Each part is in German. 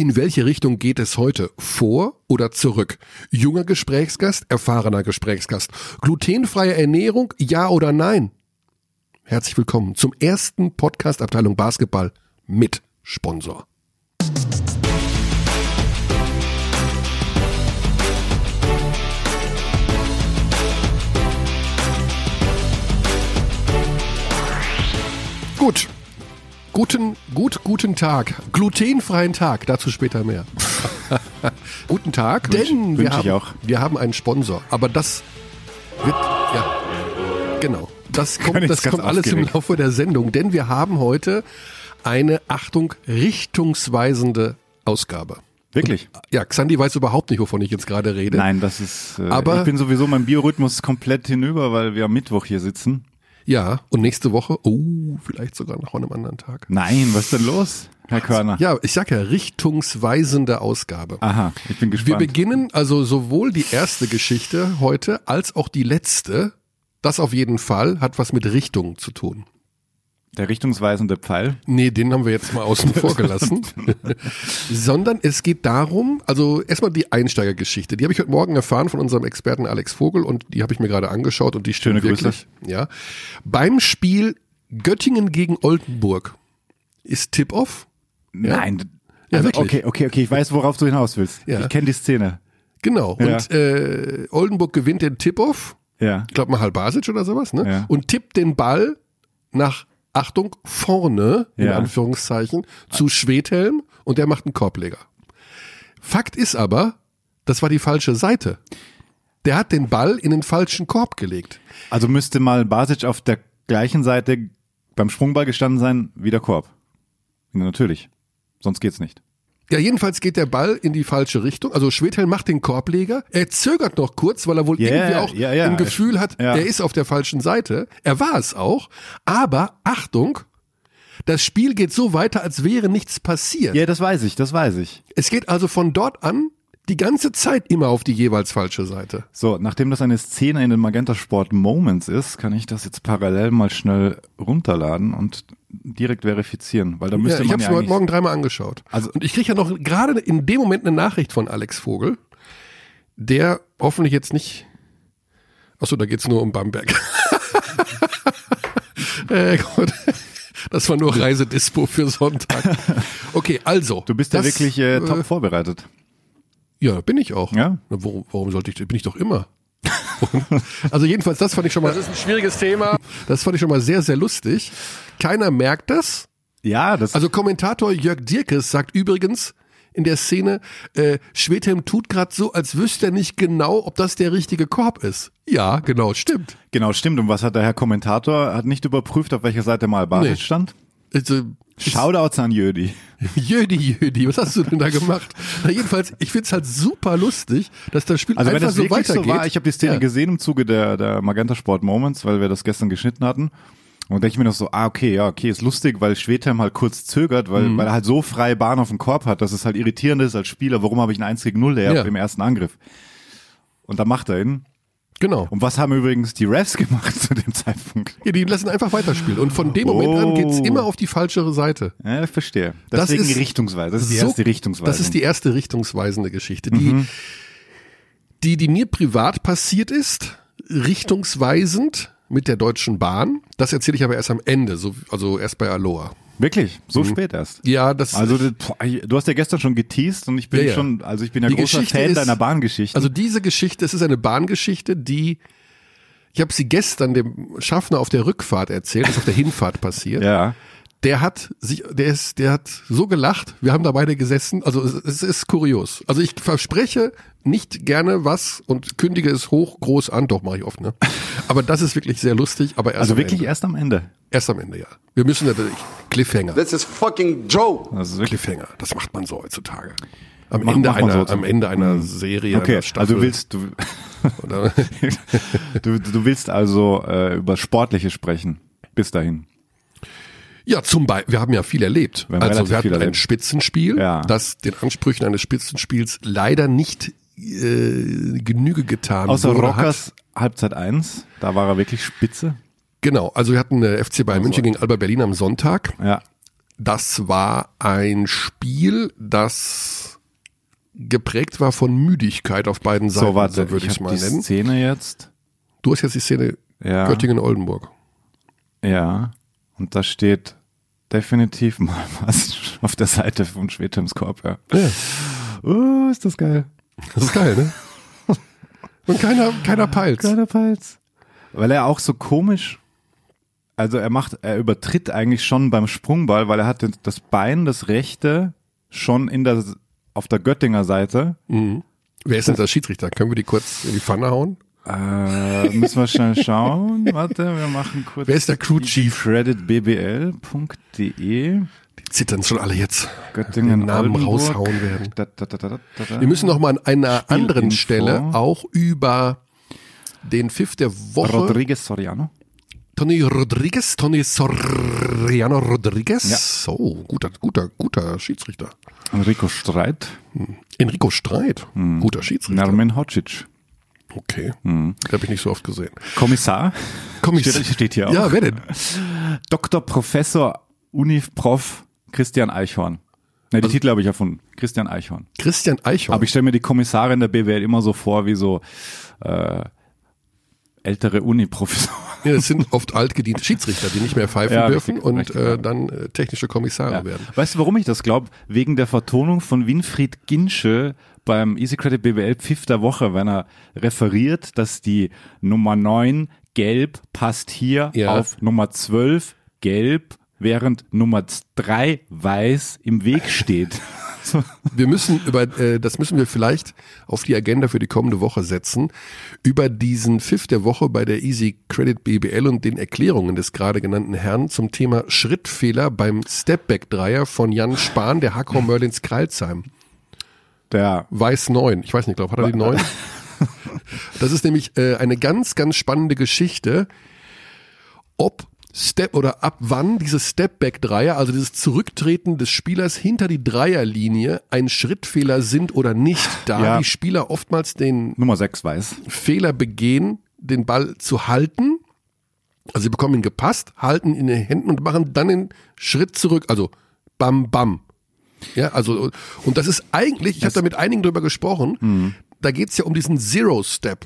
In welche Richtung geht es heute? Vor oder zurück? Junger Gesprächsgast, erfahrener Gesprächsgast. Glutenfreie Ernährung, ja oder nein? Herzlich willkommen zum ersten Podcast Abteilung Basketball mit Sponsor. Gut. Guten, gut, guten Tag. Glutenfreien Tag, dazu später mehr. guten Tag, Wünsch- denn wir haben, auch. wir haben einen Sponsor. Aber das wird, ja, genau. Das kommt, das kommt alles im aufgeregt. Laufe der Sendung, denn wir haben heute eine, Achtung, richtungsweisende Ausgabe. Wirklich? Ja, Xandi weiß überhaupt nicht, wovon ich jetzt gerade rede. Nein, das ist. Äh, Aber- ich bin sowieso mein Biorhythmus komplett hinüber, weil wir am Mittwoch hier sitzen. Ja, und nächste Woche, oh, vielleicht sogar noch an einem anderen Tag. Nein, was ist denn los, Herr Körner? Ja, ich sag ja, richtungsweisende Ausgabe. Aha, ich bin Wir gespannt. beginnen also sowohl die erste Geschichte heute als auch die letzte. Das auf jeden Fall hat was mit Richtung zu tun. Der richtungsweisende Pfeil. Nee, den haben wir jetzt mal außen vor gelassen. Sondern es geht darum, also erstmal die Einsteigergeschichte. Die habe ich heute Morgen erfahren von unserem Experten Alex Vogel und die habe ich mir gerade angeschaut und die stimmt Schöne Grüße. wirklich. Ja. Beim Spiel Göttingen gegen Oldenburg ist Tip-Off. Ja? Nein. Ja, Also, wirklich. okay, okay, okay, ich weiß, worauf du hinaus willst. Ja. Ich kenne die Szene. Genau. Ja. Und äh, Oldenburg gewinnt den Tip-Off. Ja. ich glaube mal Halbasic oder sowas, ne? Ja. Und tippt den Ball nach, Achtung, vorne, in Ja. Anführungszeichen, zu Schwedhelm und der macht einen Korbleger. Fakt ist aber, das war die falsche Seite. Der hat den Ball in den falschen Korb gelegt. Also müsste mal Basic auf der gleichen Seite beim Sprungball gestanden sein wie der Korb. Natürlich. Sonst geht's nicht. Ja, jedenfalls geht der Ball in die falsche Richtung. Also Schwedhelm macht den Korbleger. Er zögert noch kurz, weil er wohl Ja, irgendwie auch ja, ja. ein Gefühl hat, Ja. er ist auf der falschen Seite. Er war es auch. Aber Achtung, das Spiel geht so weiter, als wäre nichts passiert. Ja, das weiß ich, das weiß ich. Es geht also von dort an die ganze Zeit immer auf die jeweils falsche Seite. So, nachdem das eine Szene in den Magenta Sport Moments ist, kann ich das jetzt parallel mal schnell runterladen und direkt verifizieren, weil da Ja, müsste ich man habe es ja mir heute Morgen dreimal angeschaut. Also- und ich kriege ja noch gerade in dem Moment eine Nachricht von Alex Vogel, der hoffentlich jetzt nicht. Achso, da geht's nur um Bamberg. äh, gut. Das war nur Reisedispo für Sonntag. Okay, also. Du bist ja das, wirklich äh, top vorbereitet. Ja, bin ich auch. Ja? Na, Warum, warum sollte ich, bin ich doch immer. also jedenfalls, das fand ich schon mal. Das ist ein schwieriges Thema. Das fand ich schon mal sehr, sehr lustig. Keiner merkt das. Ja, das Also Kommentator Jörg Dierkes sagt übrigens in der Szene, äh, Schwedhelm tut gerade so, als wüsste er nicht genau, ob das der richtige Korb ist. Ja, genau, stimmt. genau stimmt. Und was hat der Herr Kommentator? Hat nicht überprüft, auf welcher Seite mal Basic Nee. stand? Also, Shoutouts an Jödi. Jödi, Jödi, was hast du denn da gemacht? Na, jedenfalls, ich find's halt super lustig, dass das Spiel Also wenn einfach das so wirklich weitergeht. so war, ich habe die Szene Ja. gesehen im Zuge der, der Magenta Sport Moments, weil wir das gestern geschnitten hatten. Und denke ich mir noch so, ah, okay, ja, okay, ist lustig, weil Schwedhelm halt kurz zögert, weil, Mhm. weil er halt so freie Bahn auf dem Korb hat, dass es halt irritierend ist als Spieler, warum habe ich einen 1 gegen 0 der Ja. im ersten Angriff? Und da macht er ihn. Genau. Und was haben übrigens die Refs gemacht zu dem Zeitpunkt? Ja, die lassen einfach weiterspielen. Und von dem Moment an Oh. geht's immer auf die falschere Seite. Ja, ich verstehe. Das Deswegen ist richtungsweise. Das ist die so- erste Richtungsweise. Das ist die erste richtungsweisende Geschichte, die, Mhm. die, die mir privat passiert ist, richtungsweisend mit der Deutschen Bahn. Das erzähle ich aber erst am Ende, so, also erst bei Aloha. Wirklich? So spät erst? Ja, das, Also du hast ja gestern schon geteased und ich bin Ja, ja. schon, also ich bin ja Die großer Geschichte Fan ist- deiner Bahngeschichte. also diese Geschichte, es ist eine Bahngeschichte, die, ich habe sie gestern dem Schaffner auf der Rückfahrt erzählt, das ist auf der Hinfahrt passiert. ja. Der hat sich, der ist, der hat so gelacht. Wir haben da beide gesessen. Also es, es ist kurios. Also ich verspreche nicht gerne was und kündige es hoch groß an. Doch mache ich oft, ne? Aber das ist wirklich sehr lustig. Aber erst Also am wirklich Ende. erst am Ende. erst am Ende, ja. Wir müssen natürlich Cliffhanger. This is fucking Joe. Also wirklich. Cliffhanger. Das macht man so heutzutage. Am Mach- Ende einer, so. am Ende einer Serie, Okay, einer Staffel. also du willst, du, du, du willst also äh, über Sportliche sprechen. Bis dahin. Ja, zum Beispiel, wir haben ja viel erlebt. Wir also wir hatten ein. Spitzenspiel, Ja. das den Ansprüchen eines Spitzenspiels leider nicht äh, Genüge getan Außer Rockers Halbzeit 1, da war er wirklich spitze. Genau, also wir hatten äh, FC Bayern München gegen Alba Berlin am Sonntag. Ja. das war ein Spiel, das geprägt war von Müdigkeit auf beiden Seiten, So, warte, würde ich ich es mal die nennen. Szene jetzt. Du hast jetzt die Szene Ja. Göttingen-Oldenburg. Ja. Und da steht definitiv mal was auf der Seite von Schwedhems Korb. Ja. Ja, Oh, ist das geil. das ist geil, ne? Und keiner, keiner peilt's. Kleiner Palz. Weil er auch so komisch, also er macht, er übertritt eigentlich schon beim Sprungball, weil er hat das Bein, das rechte, schon in der, auf der Göttinger Seite. Mhm. Wer ist denn der Schiedsrichter? Können wir die kurz in die Pfanne hauen? Äh, müssen wir schnell schauen. Warte, wir machen kurz. Wer ist der Crew Chief? creditbbl.de Die zittern schon alle jetzt. Göttingen Den Namen Oldenburg. raushauen werden. Da, da, da. Wir müssen noch mal an einer Spielinfo. anderen Stelle auch über den Pfiff der Woche. Rodriguez Soriano. Tony Rodriguez, Tony Soriano Rodriguez. Ja. So, guter, guter, guter Schiedsrichter. Enrico Streit. Enrico Streit, guter Schiedsrichter. Nermin Hocic. Okay, habe ich nicht so oft gesehen. Kommissar. Kommiss Steht, steht hier auch. Ja, wer denn? Dr. Professor Unif-Prof Christian Eichhorn. Ne, die Titel habe ich erfunden. Christian Eichhorn. Christian Eichhorn. Aber ich stelle mir die Kommissare in der BWL immer so vor wie so äh, ältere Uni-Professoren. Ja, das sind oft altgediente Schiedsrichter, die nicht mehr pfeifen Ja, dürfen richtig, und richtig, äh, dann äh, technische Kommissare Ja. werden. Weißt du, warum ich das glaube? Wegen der Vertonung von Winfried Ginsche beim Easy Credit BWL Pfiff der Woche, wenn er referiert, dass die Nummer 9 gelb passt hier Ja. auf Nummer 12 gelb, während Nummer 3 weiß im Weg steht. Wir müssen über, äh, das müssen wir vielleicht auf die Agenda für die kommende Woche setzen, über diesen Pfiff der Woche bei der Easy Credit BBL und den Erklärungen des gerade genannten Herrn zum Thema Schrittfehler beim Stepback-Dreier von Jan Spahn, der Hackau Merlins Kralsheim. Der Weiß 9. Ich weiß nicht, glaube hat er die 9? Das ist nämlich äh, eine ganz, ganz spannende Geschichte, ob Step oder ab wann dieses Stepback-Dreier, also dieses Zurücktreten des Spielers hinter die Dreierlinie, ein Schrittfehler sind oder nicht, da Ja. die Spieler oftmals den Nummer 6 weiß. Fehler begehen, den Ball zu halten. Also sie bekommen ihn gepasst, halten ihn in den Händen und machen dann den Schritt zurück, also bam bam. Ja, also und das ist eigentlich, ich habe da mit einigen drüber gesprochen, da geht's ja um diesen Zero Step.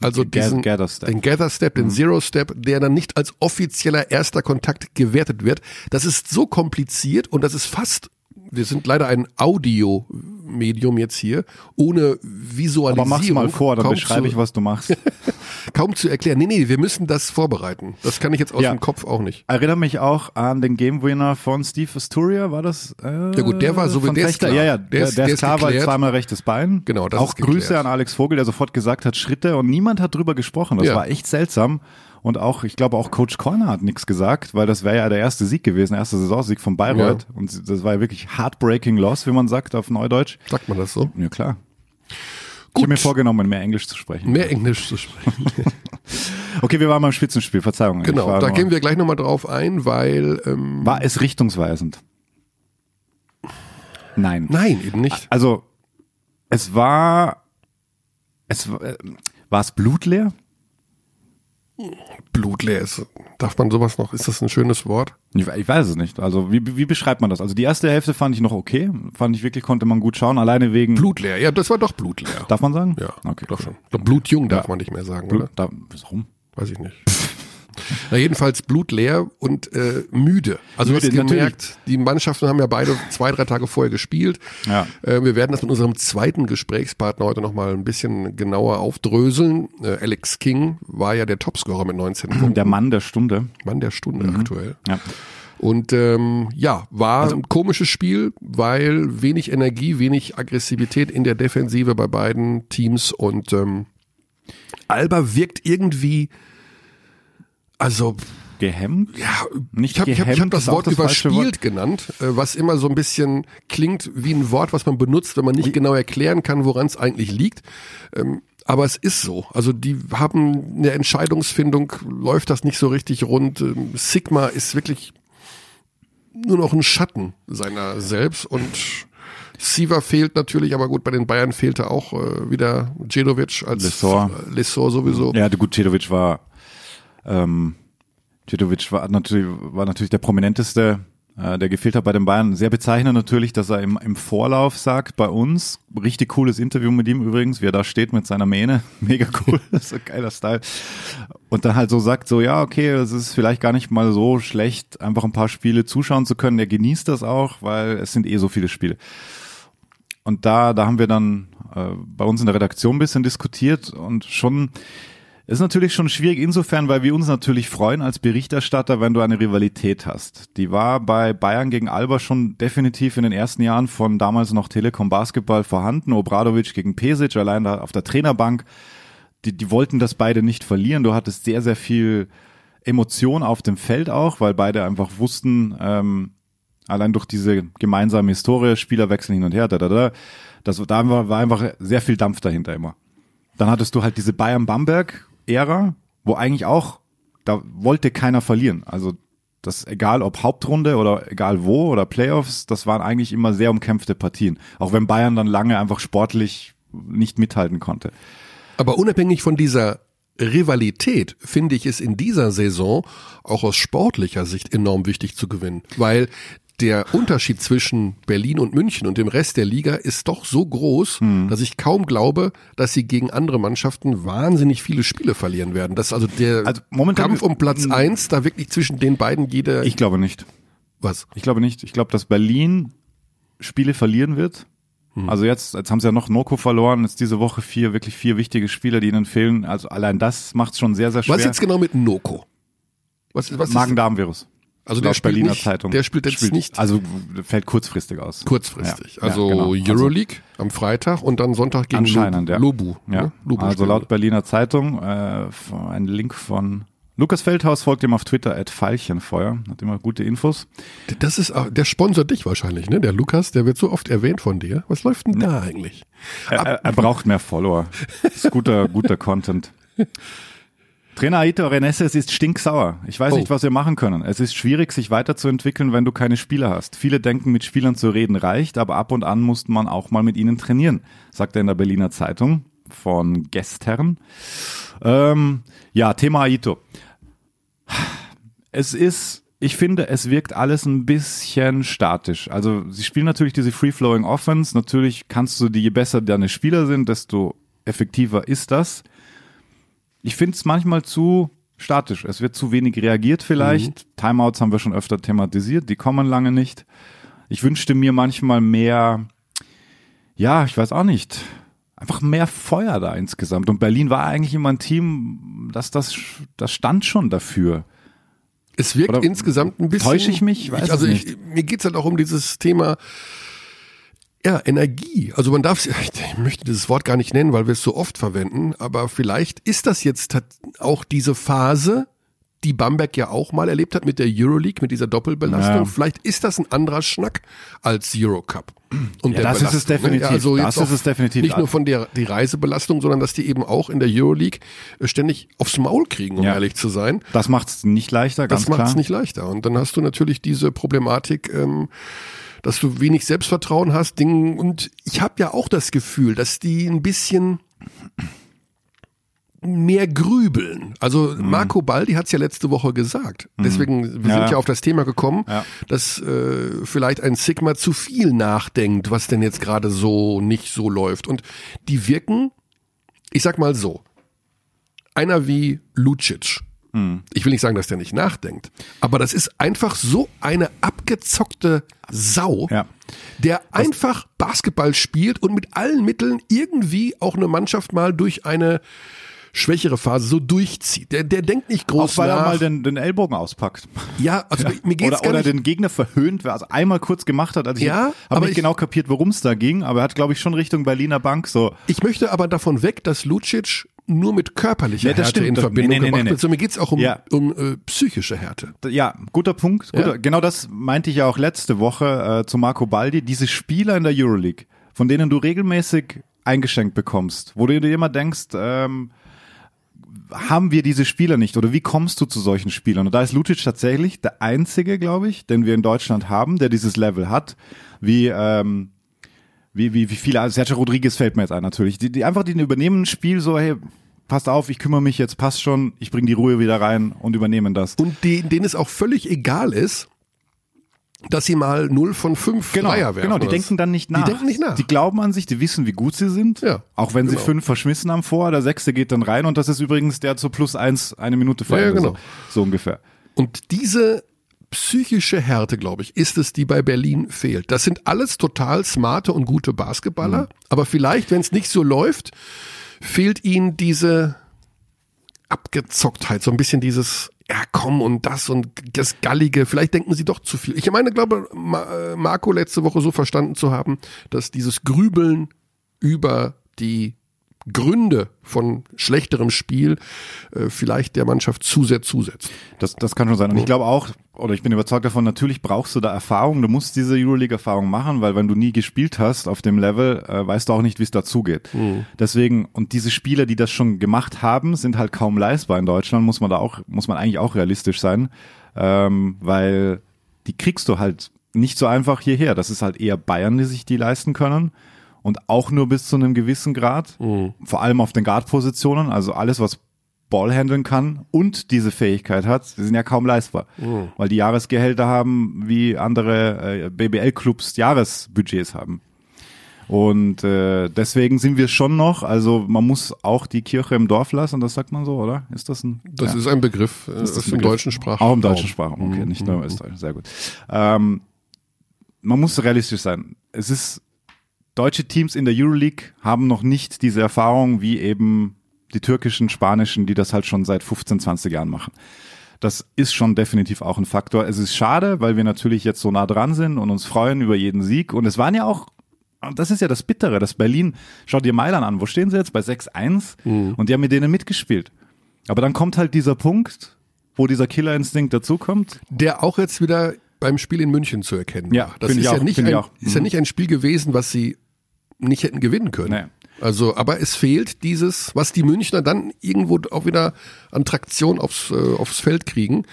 Also diesen, Gather Step. den Gather Step, den Zero Step, der dann nicht als offizieller erster Kontakt gewertet wird. Das ist so kompliziert und das ist fast, wir sind leider ein Audio-Medium jetzt hier, ohne Visualisierung. Aber mach's mal vor, dann beschreibe zu- ich, was du machst. kaum zu erklären. Nee, nee, wir müssen das vorbereiten. Das kann ich jetzt aus Ja. dem Kopf auch nicht. Erinnere mich auch an den Game Winner von Steve Asturia, war das? Äh, Ja gut, der war so wie- der ist klar. Ja, ja, Der der, ist- der, ist klar, weil zweimal rechtes Bein. Genau, das Auch. Grüße an Alex Vogel, der sofort gesagt hat Schritte und niemand hat drüber gesprochen. Das Ja. war echt seltsam. Und auch, ich glaube, auch Coach Corner hat nichts gesagt, weil das wäre ja der erste Sieg gewesen, erster Saisonsieg von Bayreuth. Und das war ja wirklich heartbreaking loss, wie man sagt auf Neudeutsch. Sagt man das so? Ja, klar. Ich Gut. habe mir vorgenommen, mehr Englisch zu sprechen. Mehr Englisch zu sprechen. Okay, wir waren beim Spitzenspiel, Verzeihung. Ich genau, da gehen wir gleich nochmal drauf ein, weil ähm, War es richtungsweisend? Nein. nein, eben nicht. Also, es war, es äh, war es blutleer? Blutleer ist. Darf man sowas noch? Ist das ein schönes Wort? Ich, ich weiß es nicht. Also, wie, wie beschreibt man das? Also, die erste Hälfte fand ich noch okay. Fand ich wirklich, konnte man gut schauen. Alleine wegen, Blutleer, ja, das war doch blutleer. darf man sagen? ja, Okay. doch schon. Doch, Blutjung darf man nicht mehr sagen, Blut, oder? da, warum? Weiß ich nicht. Na, jedenfalls blutleer und äh, müde. Also Müde, du hast gemerkt, die Mannschaften haben ja beide zwei, drei Tage vorher gespielt. Ja. Äh, wir werden das mit unserem zweiten Gesprächspartner heute nochmal ein bisschen genauer aufdröseln. Äh, Alex King war ja der Topscorer mit 19 Punkten. Der Mann der Stunde. Mann der Stunde aktuell. Ja. Und ähm, ja, war ein komisches Spiel, weil wenig Energie, wenig Aggressivität in der Defensive bei beiden Teams und ähm, Alba wirkt irgendwie, also Gehemmt? ja, Nicht ich habe ich hab, ich hab gehemmt das Wort das überspielt genannt, äh, was immer so ein bisschen klingt wie ein Wort, was man benutzt, wenn man nicht genau erklären kann, woran es eigentlich liegt. Ähm, aber es ist so. Also die haben eine Entscheidungsfindung, läuft das nicht so richtig rund. Ähm, Sigma ist wirklich nur noch ein Schatten seiner selbst und Siva fehlt natürlich, aber gut, bei den Bayern fehlte auch äh, wieder Djedovic als Lessor. Lessor sowieso. Ja, gut, Cedovic war, ähm, Cedovic war natürlich, war natürlich der prominenteste äh, der gefehlt hat bei den Bayern. Sehr bezeichnend natürlich, dass er im, im Vorlauf sagt, bei uns, richtig cooles Interview mit ihm übrigens, wie er da steht mit seiner Mähne, mega cool, so geiler Style. Und dann halt so sagt, so ja, okay, es ist vielleicht gar nicht mal so schlecht, einfach ein paar Spiele zuschauen zu können. Er genießt das auch, weil es sind eh so viele Spiele. Und da, da haben wir dann äh, bei uns in der Redaktion ein bisschen diskutiert und schon ist natürlich schon schwierig insofern, weil wir uns natürlich freuen als Berichterstatter, wenn du eine Rivalität hast. Die war bei Bayern gegen Alba schon definitiv in den ersten Jahren von damals noch Telekom Basketball vorhanden. Obradovic gegen Pesic, allein da auf der Trainerbank. Die, die wollten das beide nicht verlieren. Du hattest sehr, sehr viel Emotion auf dem Feld auch, weil beide einfach wussten, ähm, allein durch diese gemeinsame Historie, Spielerwechsel hin und her, da, da, da, das, da war, war einfach sehr viel Dampf dahinter immer. Dann hattest du halt diese Bayern-Bamberg, Ära, wo eigentlich auch, da wollte keiner verlieren. Also das egal ob Hauptrunde oder egal wo oder Playoffs, das waren eigentlich immer sehr umkämpfte Partien. Auch wenn Bayern dann lange einfach sportlich nicht mithalten konnte. Aber unabhängig von dieser Rivalität finde ich es in dieser Saison auch aus sportlicher Sicht enorm wichtig zu gewinnen, weil der Unterschied zwischen Berlin und München und dem Rest der Liga ist doch so groß, hm. dass ich kaum glaube, dass sie gegen andere Mannschaften wahnsinnig viele Spiele verlieren werden. Dass also der also Kampf um Platz eins da wirklich zwischen den beiden jede. Ich glaube nicht. Was? Ich glaube nicht. Ich glaube, dass Berlin Spiele verlieren wird. Hm. Also jetzt, jetzt haben sie ja noch Noko verloren, jetzt diese Woche vier, wirklich vier wichtige Spieler, die ihnen fehlen. Also allein das macht es schon sehr, sehr schwer. Was jetzt genau mit Noko? Was, was Magen-Darm-Virus. Also der spielt Berliner nicht, Zeitung. Der spielt jetzt spielt, nicht. Also fällt kurzfristig aus. Kurzfristig. Ja, also ja, genau. Euroleague also, am Freitag und dann Sonntag gegen Anscheinend, ja. Lobu. Ja. Ne? Lobu also laut Berliner Zeitung äh, ein Link von Lukas Feldhaus folgt ihm auf Twitter at Veilchenfeuer, hat immer gute Infos. Das ist, der sponsert dich wahrscheinlich, ne? Der Lukas, der wird so oft erwähnt von dir. Was läuft denn da eigentlich? Er, er, er braucht mehr Follower. Das ist guter, guter Content. Trainer Aito Reneses ist stinksauer. Ich weiß oh. nicht, was wir machen können. Es ist schwierig, sich weiterzuentwickeln, wenn du keine Spieler hast. Viele denken, mit Spielern zu reden reicht, aber ab und an muss man auch mal mit ihnen trainieren, sagt er in der Berliner Zeitung von gestern. Ähm, ja, Thema Aito. Es ist, ich finde, es wirkt alles ein bisschen statisch. Also sie spielen natürlich diese Free-Flowing Offense. Natürlich kannst du, die, je besser deine Spieler sind, desto effektiver ist das ich finde es manchmal zu statisch. Es wird zu wenig reagiert vielleicht. Mhm. Timeouts haben wir schon öfter thematisiert, die kommen lange nicht. Ich wünschte mir manchmal mehr, ja, ich weiß auch nicht, einfach mehr Feuer da insgesamt. Und Berlin war eigentlich immer ein Team, das, das, das stand schon dafür. Es wirkt Oder insgesamt ein bisschen. Täusche ich mich? Ich weiß ich, also ich, mir geht's halt auch um dieses Thema ja, Energie. Also man darf, ich möchte dieses Wort gar nicht nennen, weil wir es so oft verwenden, aber vielleicht ist das jetzt auch diese Phase, die Bamberg ja auch mal erlebt hat mit der Euroleague, mit dieser Doppelbelastung. Ja. Vielleicht ist das ein anderer Schnack als Eurocup. Und ja, das ist es ne? definitiv. Also das ist es definitiv. Nicht nur von der die Reisebelastung, sondern dass die eben auch in der Euroleague äh, ständig aufs Maul kriegen, um ja. ehrlich zu sein. Das macht es nicht leichter, ganz das klar. Das macht es nicht leichter. Und dann hast du natürlich diese Problematik, ähm, dass du wenig Selbstvertrauen hast. Ding, und ich habe ja auch das Gefühl, dass die ein bisschen mehr grübeln. Also mhm. Marco Baldi hat es ja letzte Woche gesagt. Mhm. Deswegen, wir ja. sind ja auf das Thema gekommen, ja. dass äh, vielleicht ein Sigma zu viel nachdenkt, was denn jetzt gerade so nicht so läuft. Und die wirken, ich sag mal so, einer wie Lucic, hm. Ich will nicht sagen, dass der nicht nachdenkt, aber das ist einfach so eine abgezockte Sau, ja. der das einfach Basketball spielt und mit allen Mitteln irgendwie auch eine Mannschaft mal durch eine schwächere Phase so durchzieht. Der, der denkt nicht groß Auch weil nach. er mal den, den Ellbogen auspackt. Ja, also ja. mir geht's oder, gar nicht. Oder den Gegner verhöhnt, also einmal kurz gemacht hat. Also ich ja, habe nicht genau kapiert, worum es da ging, aber er hat, glaube ich, schon Richtung Berliner Bank so. Ich möchte aber davon weg, dass Lucic nur mit körperlicher ja, Härte stimmt. in Verbindung nee, nee, gebracht nee, wird, sondern mir geht's auch um, ja. um äh, psychische Härte. Ja, guter Punkt. Guter, ja. Genau das meinte ich ja auch letzte Woche äh, zu Marco Baldi. Diese Spieler in der Euroleague, von denen du regelmäßig eingeschenkt bekommst, wo du dir immer denkst, ähm, haben wir diese Spieler nicht oder wie kommst du zu solchen Spielern? Und da ist Lucic tatsächlich der einzige, glaube ich, den wir in Deutschland haben, der dieses Level hat, wie ähm, wie, wie, wie viele, also Sergio Rodriguez fällt mir jetzt ein natürlich, die, die einfach, die übernehmen ein Spiel so, hey, passt auf, ich kümmere mich jetzt, passt schon, ich bringe die Ruhe wieder rein und übernehmen das. Und die, denen es auch völlig egal ist, dass sie mal 0 von 5 Genau, Dreier werfen. genau, die denken dann nicht nach. Die denken nicht nach. Die glauben an sich, die wissen, wie gut sie sind. Ja, Auch wenn sie genau. fünf verschmissen haben vor, der sechste geht dann rein und das ist übrigens der zu plus eins eine Minute vor Ja, ja, genau. so, so ungefähr. Und diese psychische Härte, glaube ich, ist es, die bei Berlin fehlt. Das sind alles total smarte und gute Basketballer, Mhm. aber vielleicht, wenn es nicht so läuft, fehlt ihnen diese Abgezocktheit, so ein bisschen dieses, ja komm und das und das Gallige, vielleicht denken sie doch zu viel. Ich meine, glaube, äh, Marco letzte Woche so verstanden zu haben, dass dieses Grübeln über die Gründe von schlechterem Spiel äh, vielleicht der Mannschaft zu sehr zusetzt. Das, das kann schon sein. Und ich glaube auch, oder ich bin überzeugt davon, natürlich brauchst du da Erfahrung. Du musst diese Euroleague-Erfahrung machen, weil wenn du nie gespielt hast auf dem Level, äh, weißt du auch nicht, wie es dazugeht. Deswegen, und diese Spieler, die das schon gemacht haben, sind halt kaum leistbar in Deutschland, muss man da auch, muss man eigentlich auch realistisch sein, ähm, weil die kriegst du halt nicht so einfach hierher. Das ist halt eher Bayern, die sich die leisten können. Und auch nur bis zu einem gewissen Grad. Vor allem auf den Guard-Positionen. Also alles, was Ball handeln kann und diese Fähigkeit hat, die sind ja kaum leistbar. Weil die Jahresgehälter haben, wie andere äh, BBL-Clubs Jahresbudgets haben. Und äh, deswegen sind wir schon noch, also man muss auch die Kirche im Dorf lassen, das sagt man so, oder? Ist das ein Das ja. ist ein Begriff äh, Ist das Begriff? deutschen Sprachraum. Auch im deutschen Sprachraum, okay, nicht nur im Österreich, sehr gut. Ähm, man muss realistisch sein. Es ist, deutsche Teams in der Euroleague haben noch nicht diese Erfahrung wie eben die türkischen, spanischen, die das halt schon seit 15, 20 Jahren machen. Das ist schon definitiv auch ein Faktor. Es ist schade, weil wir natürlich jetzt so nah dran sind und uns freuen über jeden Sieg. Und es waren ja auch, das ist ja das Bittere, dass Berlin, schau dir Mailand an, wo stehen sie jetzt? Bei 6-1 und die haben mit denen mitgespielt. Aber dann kommt halt dieser Punkt, wo dieser Killerinstinkt dazukommt. Der auch jetzt wieder beim Spiel in München zu erkennen Ja. Das ist ja, auch, nicht ein, auch. ist ja Mhm. nicht ein Spiel gewesen, was sie nicht hätten gewinnen können. Nee. Also, aber es fehlt dieses, was die Münchner dann irgendwo auch wieder an Traktion aufs, äh, aufs Feld kriegen.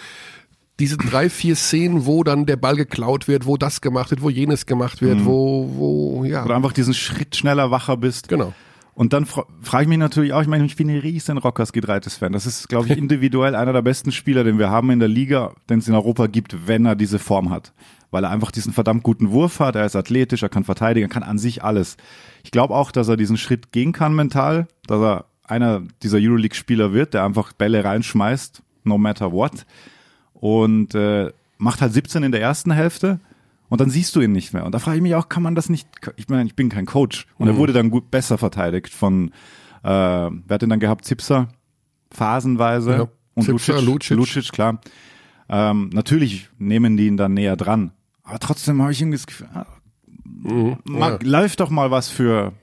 Diese drei, vier Szenen, wo dann der Ball geklaut wird, wo das gemacht wird, wo jenes gemacht Mhm. wird, wo, wo, ja. Oder einfach diesen Schritt schneller wacher bist. Genau. Und dann fra frage ich mich natürlich auch, ich meine, ich bin ein riesen Rockers Gedreites Fan. Das ist, glaube ich, individuell einer der besten Spieler, den wir haben in der Liga, den es in Europa gibt, wenn er diese Form hat. Weil er einfach diesen verdammt guten Wurf hat, er ist athletisch, er kann verteidigen, er kann an sich alles. Ich glaube auch, dass er diesen Schritt gehen kann mental, dass er einer dieser Euroleague-Spieler wird, der einfach Bälle reinschmeißt, no matter what. Und äh, macht halt 17 in der ersten Hälfte und dann siehst du ihn nicht mehr. Und da frage ich mich auch, kann man das nicht, ich meine, ich bin kein Coach. Und er wurde dann gut besser verteidigt von, äh, wer hat den dann gehabt? Zipser, phasenweise. Ja, Und Zipser, Lucic, Lucic. Lucic, klar. Ähm, natürlich nehmen die ihn dann näher dran. Aber trotzdem habe ich irgendwie das Gefühl, ah, mag, läuft doch mal was für,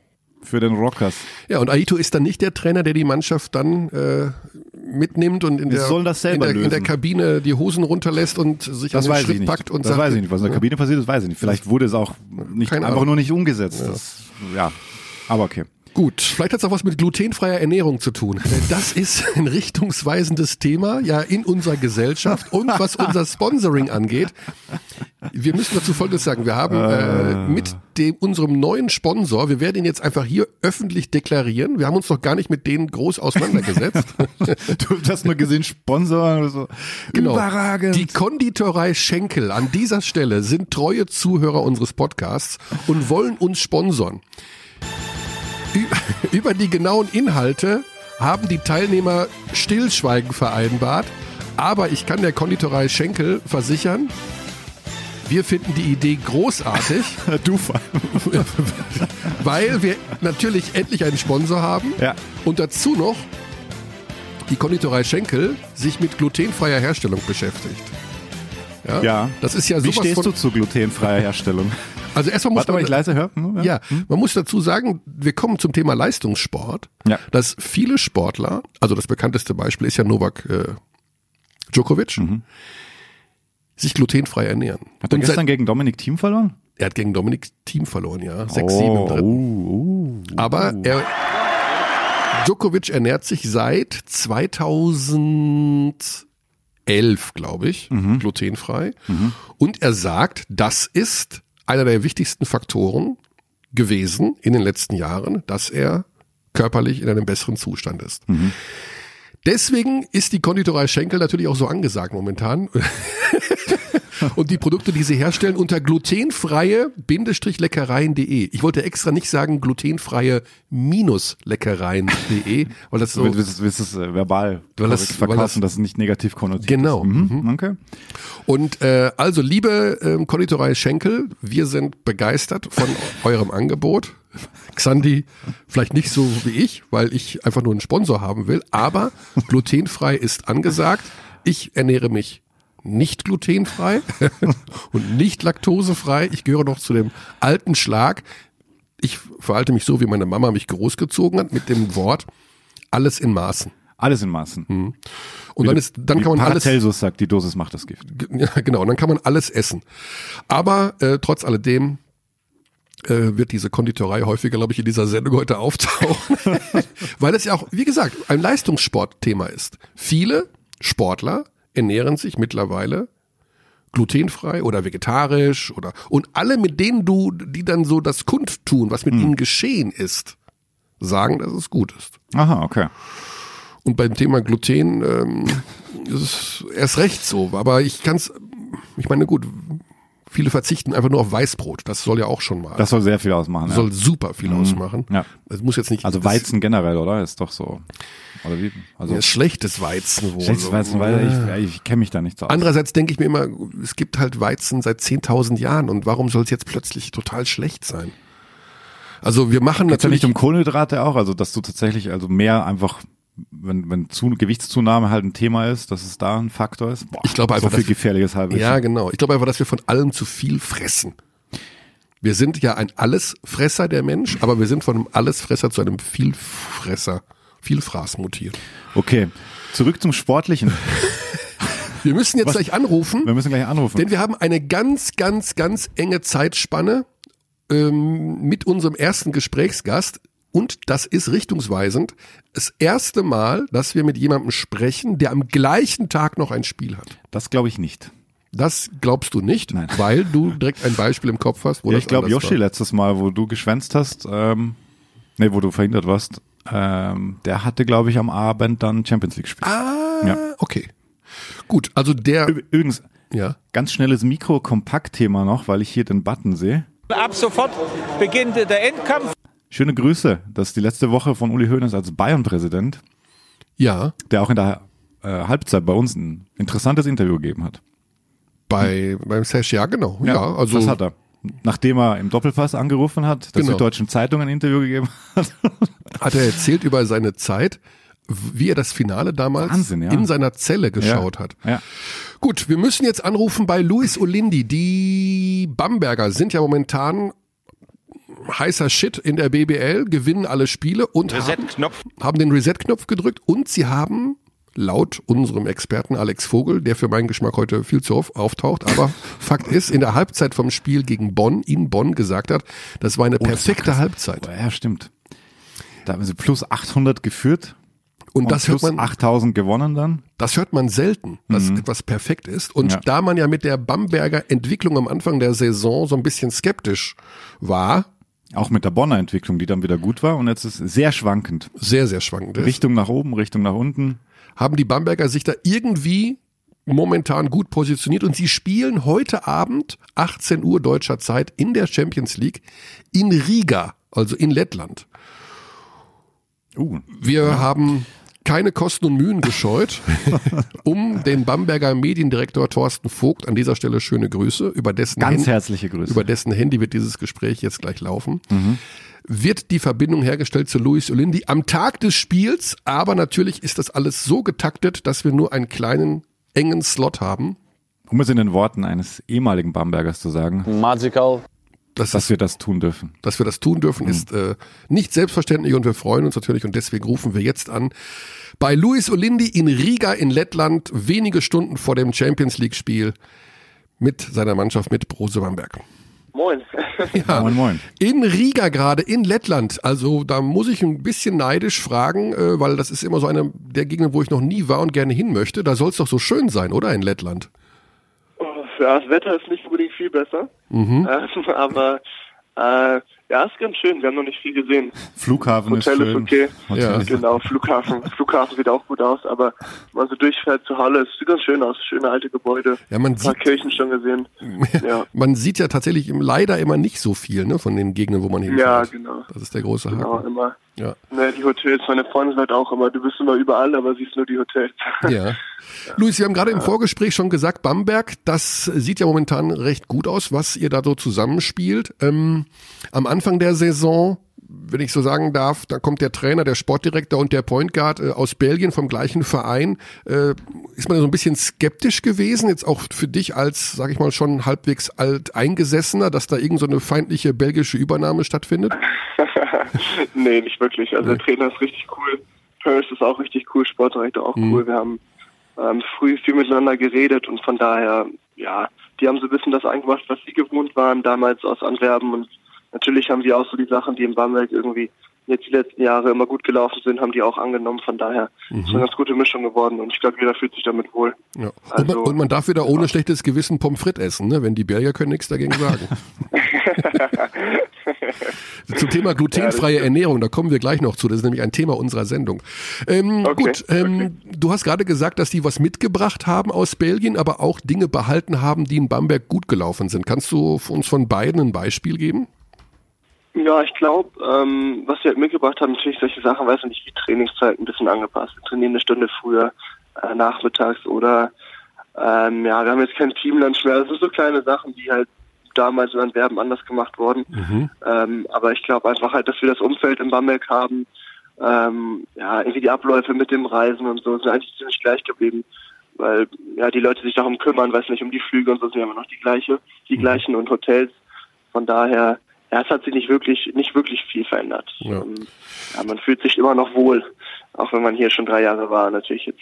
für den Rockers. Ja, und Aito ist dann nicht der Trainer, der die Mannschaft dann äh, mitnimmt und in der, das in, der, in der. Kabine die Hosen runterlässt und sich Das an den weiß Schritt packt und das sagt, weiß ich nicht. Was in der Kabine passiert ist, weiß ich nicht. Vielleicht wurde es auch nicht, einfach nur nicht umgesetzt. Das, ja. Aber okay. Gut, vielleicht hat es auch was mit glutenfreier Ernährung zu tun. Denn Das ist ein richtungsweisendes Thema ja in unserer Gesellschaft und was unser Sponsoring angeht. Wir müssen dazu Folgendes sagen. Wir haben äh, mit dem, unserem neuen Sponsor, wir werden ihn jetzt einfach hier öffentlich deklarieren. Wir haben uns noch gar nicht mit denen groß auseinandergesetzt. Du hast nur gesehen, Sponsor oder so. Genau. Überragend. Die Konditorei Schenkel an dieser Stelle sind treue Zuhörer unseres Podcasts und wollen uns sponsern. Über die genauen Inhalte haben die Teilnehmer Stillschweigen vereinbart, aber ich kann der Konditorei Schenkel versichern, wir finden die Idee großartig, du vor allem. weil wir natürlich endlich einen Sponsor haben Ja. und dazu noch die Konditorei Schenkel sich mit glutenfreier Herstellung beschäftigt. Ja, Ja. das ist ja Wie stehst du zu glutenfreier Herstellung? Also erstmal muss Warte man, ich leise höre. Hm, ja, man muss dazu sagen, wir kommen zum Thema Leistungssport, Ja. dass viele Sportler, also das bekannteste Beispiel ist ja Novak äh, Djokovic, sich glutenfrei ernähren. Mhm. Hat er Und gestern seit, gegen Dominik Team verloren? er hat gegen Dominik Team verloren, ja, 6-7 im dritten. oh, oh. Aber er Djokovic ernährt sich seit 2011, glaube ich, Mhm. glutenfrei. Und er sagt, das ist einer der wichtigsten Faktoren gewesen in den letzten Jahren, dass er körperlich in einem besseren Zustand ist. Mhm. Deswegen ist die Konditorei Schenkel natürlich auch so angesagt momentan. Und die Produkte, die sie herstellen, unter glutenfreie-leckereien.de. Ich wollte extra nicht sagen glutenfreie-leckereien.de, weil das so. Du willst, willst es äh, verbal Weil das- das- dass es nicht negativ konnotiert Genau. ist. Mhm. Okay. Und äh, also, liebe ähm, Konditorei Schenkel, wir sind begeistert von eurem Angebot. Xandi, vielleicht nicht so wie ich, weil ich einfach nur einen Sponsor haben will, aber glutenfrei ist angesagt. Ich ernähre mich nicht glutenfrei und nicht laktosefrei. Ich gehöre noch zu dem alten Schlag. Ich verhalte mich so, wie meine Mama mich großgezogen hat, mit dem Wort alles in Maßen. Alles in Maßen. Und dann ist, dann Wie kann man alles Paracelsus sagt, die Dosis macht das Gift. ja, genau, und dann kann man alles essen. Aber äh, trotz alledem äh, wird diese Konditorei häufiger, glaube ich, in dieser Sendung heute auftauchen, weil es ja auch, wie gesagt, ein Leistungssportthema ist. Viele Sportler ernähren sich mittlerweile glutenfrei oder vegetarisch oder und alle, mit denen du, die dann so das kundtun, was mit ihnen geschehen ist, sagen, dass es gut ist. Aha, okay. Und beim Thema Gluten ähm, ist es erst recht so. Aber ich kann's, ich meine, gut, viele verzichten einfach nur auf Weißbrot. Das soll ja auch schon mal. Das soll sehr viel ausmachen. soll super viel ausmachen. Ja. Das muss jetzt nicht. Also Weizen generell, oder? Ist doch so. Oder wie? Also ist schlechtes Weizen wohl. schlechtes Weizen, weil ich, ich kenne mich da nicht so aus. Andererseits denke ich mir immer, es gibt halt Weizen seit 10.000 Jahren und warum soll es jetzt plötzlich total schlecht sein? Also wir machen Geht's ja natürlich nicht um Kohlenhydrate auch, also dass du tatsächlich also mehr einfach, wenn, wenn zu, Gewichtszunahme halt ein Thema ist, dass es da ein Faktor ist. Boah, Ich glaube einfach, so viel gefährliches Halbwissen. Ja, genau. Ich glaube einfach, dass wir von allem zu viel fressen. Wir sind ja ein Allesfresser, der Mensch, aber wir sind von einem Allesfresser zu einem Vielfresser, Vielfraß mutiert. Okay, zurück zum Sportlichen. Wir müssen jetzt gleich anrufen, Wir müssen gleich anrufen. denn wir haben eine ganz, ganz, ganz enge Zeitspanne ähm, mit unserem ersten Gesprächsgast. Und das ist richtungsweisend. Das erste Mal, dass wir mit jemandem sprechen, der am gleichen Tag noch ein Spiel hat. Das glaube ich nicht. Das glaubst du nicht, Nein. weil du direkt ein Beispiel im Kopf hast, wo Ja, das ich glaube, Yoshi war. letztes Mal, wo du geschwänzt hast, ähm, nee, wo du verhindert warst, ähm, der hatte, glaube ich, am Abend dann Champions League Spiel. Ah, Ja. okay. Gut, also der, Übrigens, ja. ganz schnelles Mikro-Kompakt-Thema noch, weil ich hier den Button sehe. Ab sofort beginnt der Endkampf. Schöne Grüße. Das ist die letzte Woche von Uli Hoeneß als Bayern-Präsident, Ja, der auch in der äh, Halbzeit bei uns ein interessantes Interview gegeben hat. bei, beim Sesh, ja, genau. Ja, also, das hat er. Nachdem er im Doppelpass angerufen hat, der Genau. Süddeutschen Zeitung ein Interview gegeben hat. hat er erzählt über seine Zeit, wie er das Finale damals Wahnsinn, ja. in seiner Zelle geschaut ja. hat. Ja. Gut, wir müssen jetzt anrufen bei Luis Olindi. Die Bamberger sind ja momentan heißer Shit in der BBL, gewinnen alle Spiele und haben, haben den Reset-Knopf gedrückt und sie haben laut unserem Experten Alex Vogel, der für meinen Geschmack heute viel zu oft auftaucht, aber Fakt ist, in der Halbzeit vom Spiel gegen Bonn in Bonn gesagt hat, das war eine Oh, war perfekte krass. Halbzeit. Ja, stimmt. Da haben sie plus 800 geführt Und und das hört plus man, 8000 gewonnen dann. das hört man selten, dass etwas perfekt ist. Und Ja. da man ja mit der Bamberger Entwicklung am Anfang der Saison so ein bisschen skeptisch war, Auch mit der Bonner Entwicklung, die dann wieder gut war und jetzt ist es sehr schwankend. sehr, sehr schwankend Richtung nach oben, Richtung nach unten. haben die Bamberger sich da irgendwie momentan gut positioniert und sie spielen heute Abend 18 Uhr deutscher Zeit in der Champions League in Riga, also in Lettland. Uh, Wir haben keine Kosten und Mühen gescheut, um den Bamberger Mediendirektor Thorsten Vogt, an dieser Stelle schöne Grüße, über dessen, ganz Handy, herzliche Grüße. über dessen Handy wird dieses Gespräch jetzt gleich laufen, wird die Verbindung hergestellt zu Luis Olindi am Tag des Spiels, aber natürlich ist das alles so getaktet, dass wir nur einen kleinen, engen Slot haben. um es in den Worten eines ehemaligen Bambergers zu sagen, magical. Das dass ist, wir das tun dürfen. dass wir das tun dürfen, ist äh, nicht selbstverständlich und wir freuen uns natürlich und deswegen rufen wir jetzt an bei Luis Olindi in Riga in Lettland, wenige Stunden vor dem Champions League Spiel mit seiner Mannschaft mit Brose Bamberg. Moin. Ja, Moin, moin. in Riga gerade, in Lettland. Also da muss ich ein bisschen neidisch fragen, äh, weil das ist immer so eine der Gegenden, wo ich noch nie war und gerne hin möchte. Da soll es doch so schön sein, oder in Lettland? Ja, das Wetter ist nicht unbedingt viel besser. Mhm. Äh, aber äh, Ja, ist ganz schön. Wir haben noch nicht viel gesehen. Flughafen Hotel ist ist schön. okay. Hotel Ja. ist- Genau, Flughafen. Flughafen sieht auch gut aus, aber wenn man so durchfährt zur Halle, es sieht ganz schön aus. Schöne alte Gebäude. Ja, man Ein paar sieht, Kirchen schon gesehen. Ja, man sieht ja tatsächlich leider immer nicht so viel ne, von den Gegenden, wo man ja hinfährt. genau. Das ist der große Genau, Haken. immer. Ja. Ne, die Hotels, meine Freundin sagt auch immer, du bist immer überall, aber siehst nur die Hotels. Ja. Luis, wir haben gerade im Vorgespräch schon gesagt, Bamberg, das sieht ja momentan recht gut aus, was ihr da so zusammenspielt. Ähm, am Anfang der Saison, wenn ich so sagen darf, da kommt der Trainer, der Sportdirektor und der Point Guard äh, aus Belgien vom gleichen Verein. Äh, ist man so ein bisschen skeptisch gewesen, jetzt auch für dich als, sag ich mal, schon halbwegs alt eingesessener, dass da irgend so eine feindliche belgische Übernahme stattfindet? nee, nicht wirklich. Also Nee. der Trainer ist richtig cool. Paris ist auch richtig cool, Sportdirektor auch Mhm. cool. Wir haben ähm, früh viel miteinander geredet und von daher, ja, die haben so ein bisschen das eingemacht, was sie gewohnt waren damals aus Antwerpen und natürlich haben wir auch so die Sachen, die in Bamberg irgendwie jetzt die letzten Jahre immer gut gelaufen sind, haben die auch angenommen. Von daher ist eine ganz gute Mischung geworden und ich glaube, jeder fühlt sich damit wohl. Ja. Und, Also- man, und man darf wieder ohne schlechtes Gewissen Pommes frites essen, ne? wenn die Belgier können nichts dagegen sagen. Zum Thema glutenfreie Ernährung, da kommen wir gleich noch zu. Das ist nämlich ein Thema unserer Sendung. Ähm, Okay, Gut, ähm, du hast gerade gesagt, dass die was mitgebracht haben aus Belgien, aber auch Dinge behalten haben, die in Bamberg gut gelaufen sind. Kannst du uns von beiden ein Beispiel geben? Ja, ich glaube, ähm, was wir halt mitgebracht haben, natürlich solche Sachen, weiß ich nicht, wie Trainingszeit ein bisschen angepasst. Wir trainieren eine Stunde früher, äh, nachmittags oder ähm, ja, wir haben jetzt kein Teamlunch mehr. Das sind so kleine Sachen, die halt damals in Antwerpen anders gemacht wurden. Ähm, aber ich glaube einfach halt, dass wir das Umfeld in Bamberg haben, ähm, ja, irgendwie die Abläufe mit dem Reisen und so sind eigentlich ziemlich gleich geblieben. Weil ja die Leute sich darum kümmern, weiß nicht, um die Flüge und so sind ja immer noch die gleiche, die gleichen und Hotels. Von daher, ja, es hat sich nicht wirklich, nicht wirklich viel verändert. Ja. Ähm, ja, man fühlt sich immer noch wohl, auch wenn man hier schon drei Jahre war, natürlich jetzt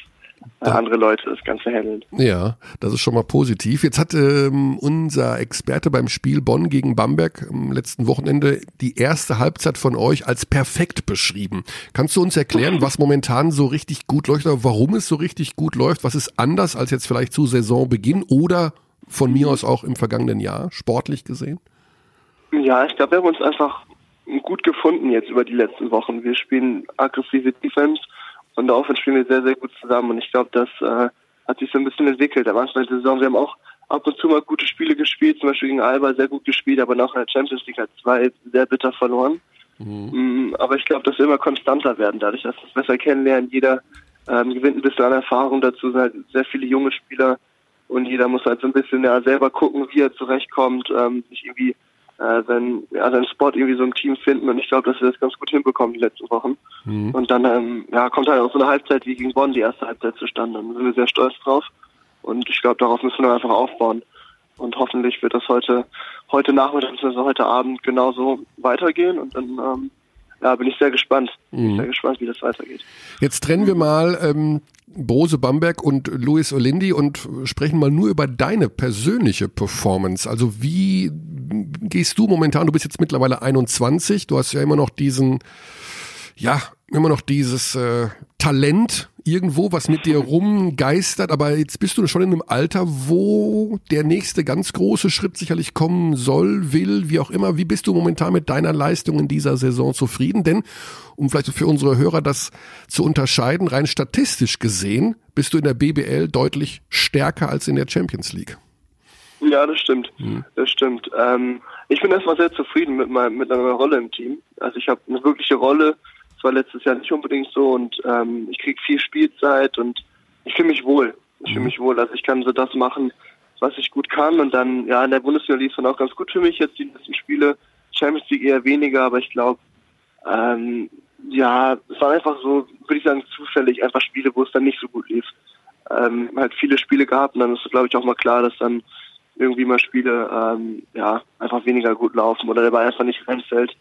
äh, andere Leute das Ganze handeln. Ja, das ist schon mal positiv. Jetzt hat ähm, unser Experte beim Spiel Bonn gegen Bamberg am letzten Wochenende die erste Halbzeit von euch als perfekt beschrieben. Kannst du uns erklären, was momentan so richtig gut läuft oder warum es so richtig gut läuft? Was ist anders als jetzt vielleicht zu Saisonbeginn oder von mir aus auch im vergangenen Jahr, sportlich gesehen? Ja, ich glaube, wir haben uns einfach gut gefunden jetzt über die letzten Wochen. Wir spielen aggressive Defense und der Offense spielen wir sehr, sehr gut zusammen. Und ich glaube, das äh, hat sich so ein bisschen entwickelt. Am Anfang der Saison, wir haben auch ab und zu mal gute Spiele gespielt, zum Beispiel gegen Alba sehr gut gespielt, aber noch in der Champions League hat zwei sehr bitter verloren. Mm, Aber ich glaube, dass wir immer konstanter werden, dadurch, dass wir es besser kennenlernen. Jeder ähm, gewinnt ein bisschen an Erfahrung dazu, sind halt sehr viele junge Spieler und jeder muss halt so ein bisschen ja, selber gucken, wie er zurechtkommt, ähm, sich irgendwie äh, sein, ja, seinen Spot irgendwie so im Team finden und ich glaube, dass wir das ganz gut hinbekommen die letzten Wochen. Und dann ähm, ja, kommt halt auch so eine Halbzeit wie gegen Bonn, die erste Halbzeit zustande. Und da sind wir sehr stolz drauf und ich glaube, darauf müssen wir einfach aufbauen. Und hoffentlich wird das heute, heute Nachmittag, bzw. heute Abend genauso weitergehen. Und dann ähm, ja, bin ich sehr gespannt. Bin sehr gespannt, wie das weitergeht. Jetzt trennen wir mal ähm, Brose Bamberg und Luis Olindi und sprechen mal nur über deine persönliche Performance. Also wie gehst du momentan? Du bist jetzt mittlerweile 21, du hast ja immer noch diesen, ja, immer noch dieses äh, Talent irgendwo, was mit dir rumgeistert, aber jetzt bist du schon in einem Alter, wo der nächste ganz große Schritt sicherlich kommen soll, will, wie auch immer. Wie bist du momentan mit deiner Leistung in dieser Saison zufrieden? Denn, um vielleicht für unsere Hörer das zu unterscheiden, rein statistisch gesehen, bist du in der BBL deutlich stärker als in der Champions League. Ja, das stimmt. Das stimmt. Ähm, ich bin erstmal sehr zufrieden mit, meinem, mit meiner Rolle im Team. Also ich habe eine wirkliche Rolle. War letztes Jahr nicht unbedingt so und ähm, ich kriege viel Spielzeit und ich fühle mich wohl. Ich fühle mich wohl. Also ich kann so das machen, was ich gut kann und dann, ja, in der Bundesliga lief es dann auch ganz gut für mich jetzt die letzten Spiele. Champions League eher weniger, aber ich glaube, ähm, ja, es war einfach so, würde ich sagen, zufällig einfach Spiele, wo es dann nicht so gut lief. Ähm, halt viele Spiele gehabt und dann ist, glaube ich, auch mal klar, dass dann irgendwie mal Spiele ähm, ja einfach weniger gut laufen oder der Ball einfach nicht reinfällt.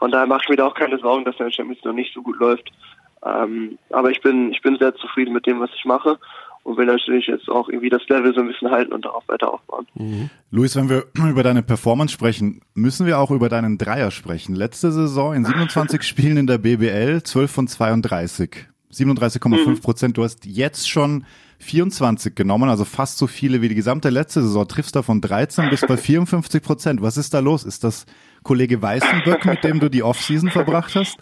Von daher mache ich mir da auch keine Sorgen, dass der Champions noch nicht so gut läuft. Ähm, aber ich bin ich bin sehr zufrieden mit dem, was ich mache und will natürlich jetzt auch irgendwie das Level so ein bisschen halten und darauf weiter aufbauen. Luis, wenn wir über deine Performance sprechen, müssen wir auch über deinen Dreier sprechen. Letzte Saison in 27 Spielen in der BBL, 12 von 32. 37,5 Prozent. Du hast jetzt schon 24 genommen, also fast so viele wie die gesamte letzte Saison. Triffst davon 13 bis bei 54 Prozent. Was ist da los? Ist das Kollege Weißenböck, mit dem du die Offseason verbracht hast?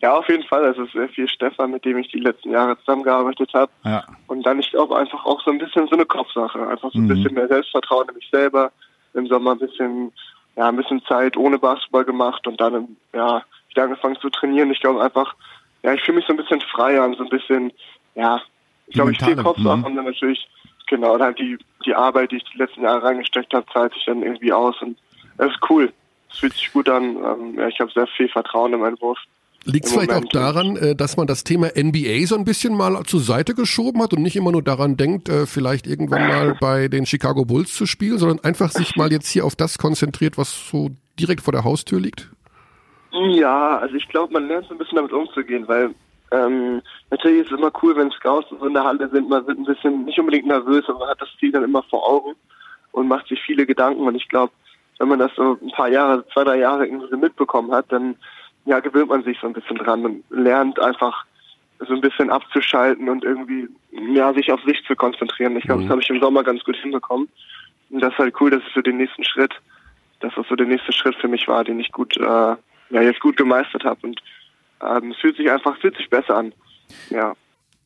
Ja, auf jeden Fall. Es ist sehr viel Stefan, mit dem ich die letzten Jahre zusammengearbeitet habe. Ja. Und dann ich glaube einfach auch so ein bisschen so eine Kopfsache. Einfach so ein Mhm. bisschen mehr Selbstvertrauen in mich selber. Im Sommer ein bisschen, ja, ein bisschen Zeit ohne Basketball gemacht und dann, ja, wieder angefangen zu trainieren. Ich glaube einfach, ja, ich fühle mich so ein bisschen freier und so ein bisschen, ja, ich glaube, ich viel Kopfsache mhm. und dann natürlich, genau, dann die, die Arbeit, die ich die letzten Jahre reingesteckt habe, zahlt sich dann irgendwie aus und es ist cool. Es fühlt sich gut an. Ähm, ja, ich habe sehr viel Vertrauen in meinen Wurf. Liegt es vielleicht auch daran, äh, dass man das Thema NBA so ein bisschen mal zur Seite geschoben hat und nicht immer nur daran denkt, äh, vielleicht irgendwann mal bei den Chicago Bulls zu spielen, sondern einfach sich mal jetzt hier auf das konzentriert, was so direkt vor der Haustür liegt? Ja, also ich glaube, man lernt so ein bisschen damit umzugehen, weil ähm, natürlich ist es immer cool, wenn Scouts so in der Halle sind, man wird ein bisschen nicht unbedingt nervös, aber man hat das Ziel dann immer vor Augen und macht sich viele Gedanken und ich glaube, wenn man das so ein paar Jahre, zwei, drei Jahre irgendwie so mitbekommen hat, dann ja, gewöhnt man sich so ein bisschen dran und lernt einfach so ein bisschen abzuschalten und irgendwie ja, sich auf sich zu konzentrieren. Ich glaube, das habe ich im Sommer ganz gut hinbekommen. Und das ist halt cool, dass es für den nächsten Schritt, dass das so der nächste Schritt für mich war, den ich gut, äh, ja, jetzt gut gemeistert habe. Und ähm, es fühlt sich einfach, fühlt sich besser an. Ja.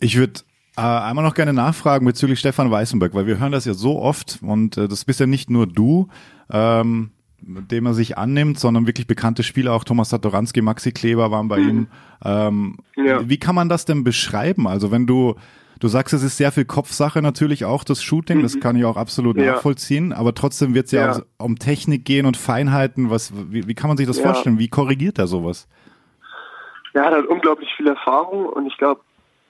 Ich würde äh, einmal noch gerne nachfragen bezüglich Stefan Weißenberg, weil wir hören das ja so oft und äh, das bist ja nicht nur du, ähm, dem er sich annimmt, sondern wirklich bekannte Spieler, auch Thomas Satoranski, Maxi Kleber waren bei ihm. Ähm, Ja. Wie kann man das denn beschreiben? Also wenn du, du sagst, es ist sehr viel Kopfsache natürlich auch, das Shooting, das kann ich auch absolut Ja. nachvollziehen, aber trotzdem wird es ja, Ja. auch um Technik gehen und Feinheiten. Was, wie, wie kann man sich das Ja. vorstellen? Wie korrigiert er sowas? Er hat halt unglaublich viel Erfahrung und ich glaube,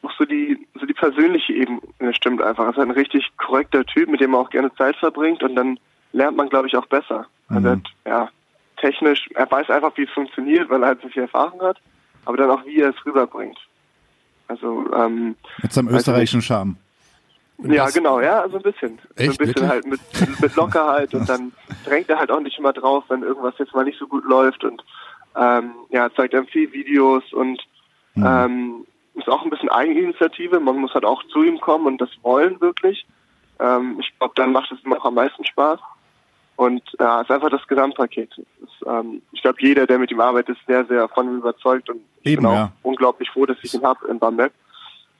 auch so die, so die persönliche Ebene stimmt einfach. Er ist halt ein richtig korrekter Typ, mit dem man auch gerne Zeit verbringt und dann lernt man, glaube ich, auch besser. Also er hat, ja, technisch, er weiß einfach, wie es funktioniert, weil er halt so viel Erfahrung hat, aber dann auch, wie er es rüberbringt. Also, ähm, Mit seinem österreichischen Charme. ja, das- genau, ja, also ein bisschen. Echt, so ein bisschen wirklich? halt mit, mit Lockerheit und dann drängt er halt auch nicht immer drauf, wenn irgendwas jetzt mal nicht so gut läuft und ähm, ja, zeigt einem viel Videos und ähm, ist auch ein bisschen Eigeninitiative. Man muss halt auch zu ihm kommen und das wollen wirklich. Ähm, ich glaube, dann macht es ihm auch am meisten Spaß. Und ja, es ist einfach das Gesamtpaket. Es ist, ähm, ich glaube, jeder, der mit ihm arbeitet, ist sehr, sehr von ihm überzeugt und ich Eben, bin auch ja. unglaublich froh, dass ich ihn habe in Bamberg.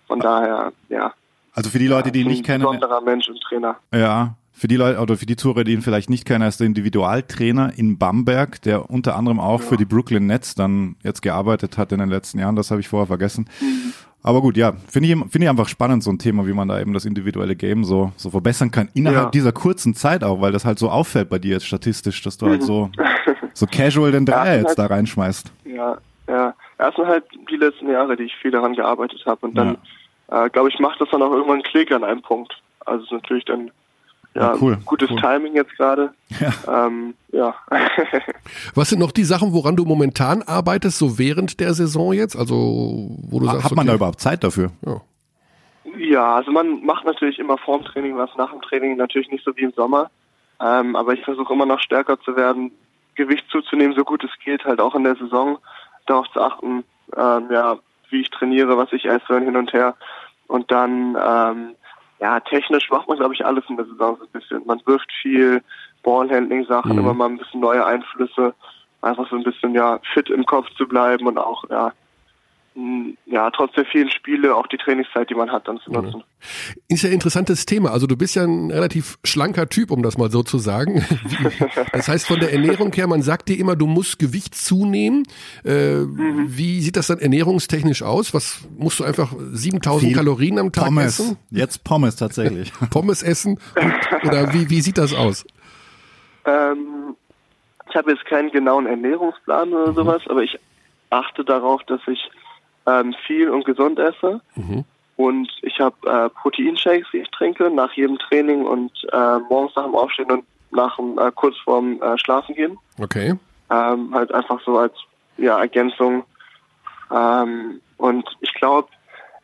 Von daher, ja, Also für die Leute, die ihn nicht ein kennen, besonderer Mensch und Trainer. Ja, für die Leute oder für die Zuhörer, die ihn vielleicht nicht kennen, er ist der Individualtrainer in Bamberg, der unter anderem auch für die Brooklyn Nets dann jetzt gearbeitet hat in den letzten Jahren. Das habe ich vorher vergessen. Aber gut, ja, finde ich, finde ich einfach spannend, so ein Thema, wie man da eben das individuelle Game so, so verbessern kann, innerhalb Ja. dieser kurzen Zeit auch, weil das halt so auffällt bei dir jetzt statistisch, dass du halt so, so casual den Dreier Ja, jetzt halt- da reinschmeißt. Ja, ja. Sind halt die letzten Jahre, die ich viel daran gearbeitet habe. Und dann, äh, glaube ich, macht das dann auch irgendwann einen Klick an einem Punkt. Also es ist natürlich dann ja, Ja, cool, gutes cool. Timing jetzt gerade. Ja. Ähm, ja. Was sind noch die Sachen, woran du momentan arbeitest, so während der Saison jetzt? Also, wo du sagst, Hat man okay, da überhaupt Zeit dafür? Ja. Ja, also man macht natürlich immer vorm Training was, nach dem Training natürlich nicht so wie im Sommer. Ähm, aber ich versuche immer noch stärker zu werden, Gewicht zuzunehmen, so gut es geht, halt auch in der Saison darauf zu achten, ähm, ja, wie ich trainiere, was ich esse hin und her. Und dann, ähm, ja, technisch macht man, glaube ich, alles in der Saison so ein bisschen. Man wirft viel, Ballhandling-Sachen, Mhm. immer mal ein bisschen neue Einflüsse, einfach so ein bisschen, ja, fit im Kopf zu bleiben und auch, ja, ja, trotz der vielen Spiele auch die Trainingszeit, die man hat, dann zu nutzen. Ist ja ein interessantes Thema. Also du bist ja ein relativ schlanker Typ, um das mal so zu sagen. Das heißt von der Ernährung her, man sagt dir immer, du musst Gewicht zunehmen. Äh, Wie sieht das dann ernährungstechnisch aus? Was musst du einfach 7000 Viel Kalorien am Tag Pommes. essen? Jetzt Pommes tatsächlich. Pommes essen? Und, oder wie, wie sieht das aus? Ähm, ich habe jetzt keinen genauen Ernährungsplan oder sowas, aber ich achte darauf, dass ich ähm, viel und gesund esse. Und ich habe äh, Proteinshakes, die ich trinke nach jedem Training und äh, morgens nach dem Aufstehen und nach dem, äh, kurz vorm äh, Schlafen gehen. Okay. Ähm, halt einfach so als ja, Ergänzung. Ähm, und ich glaube,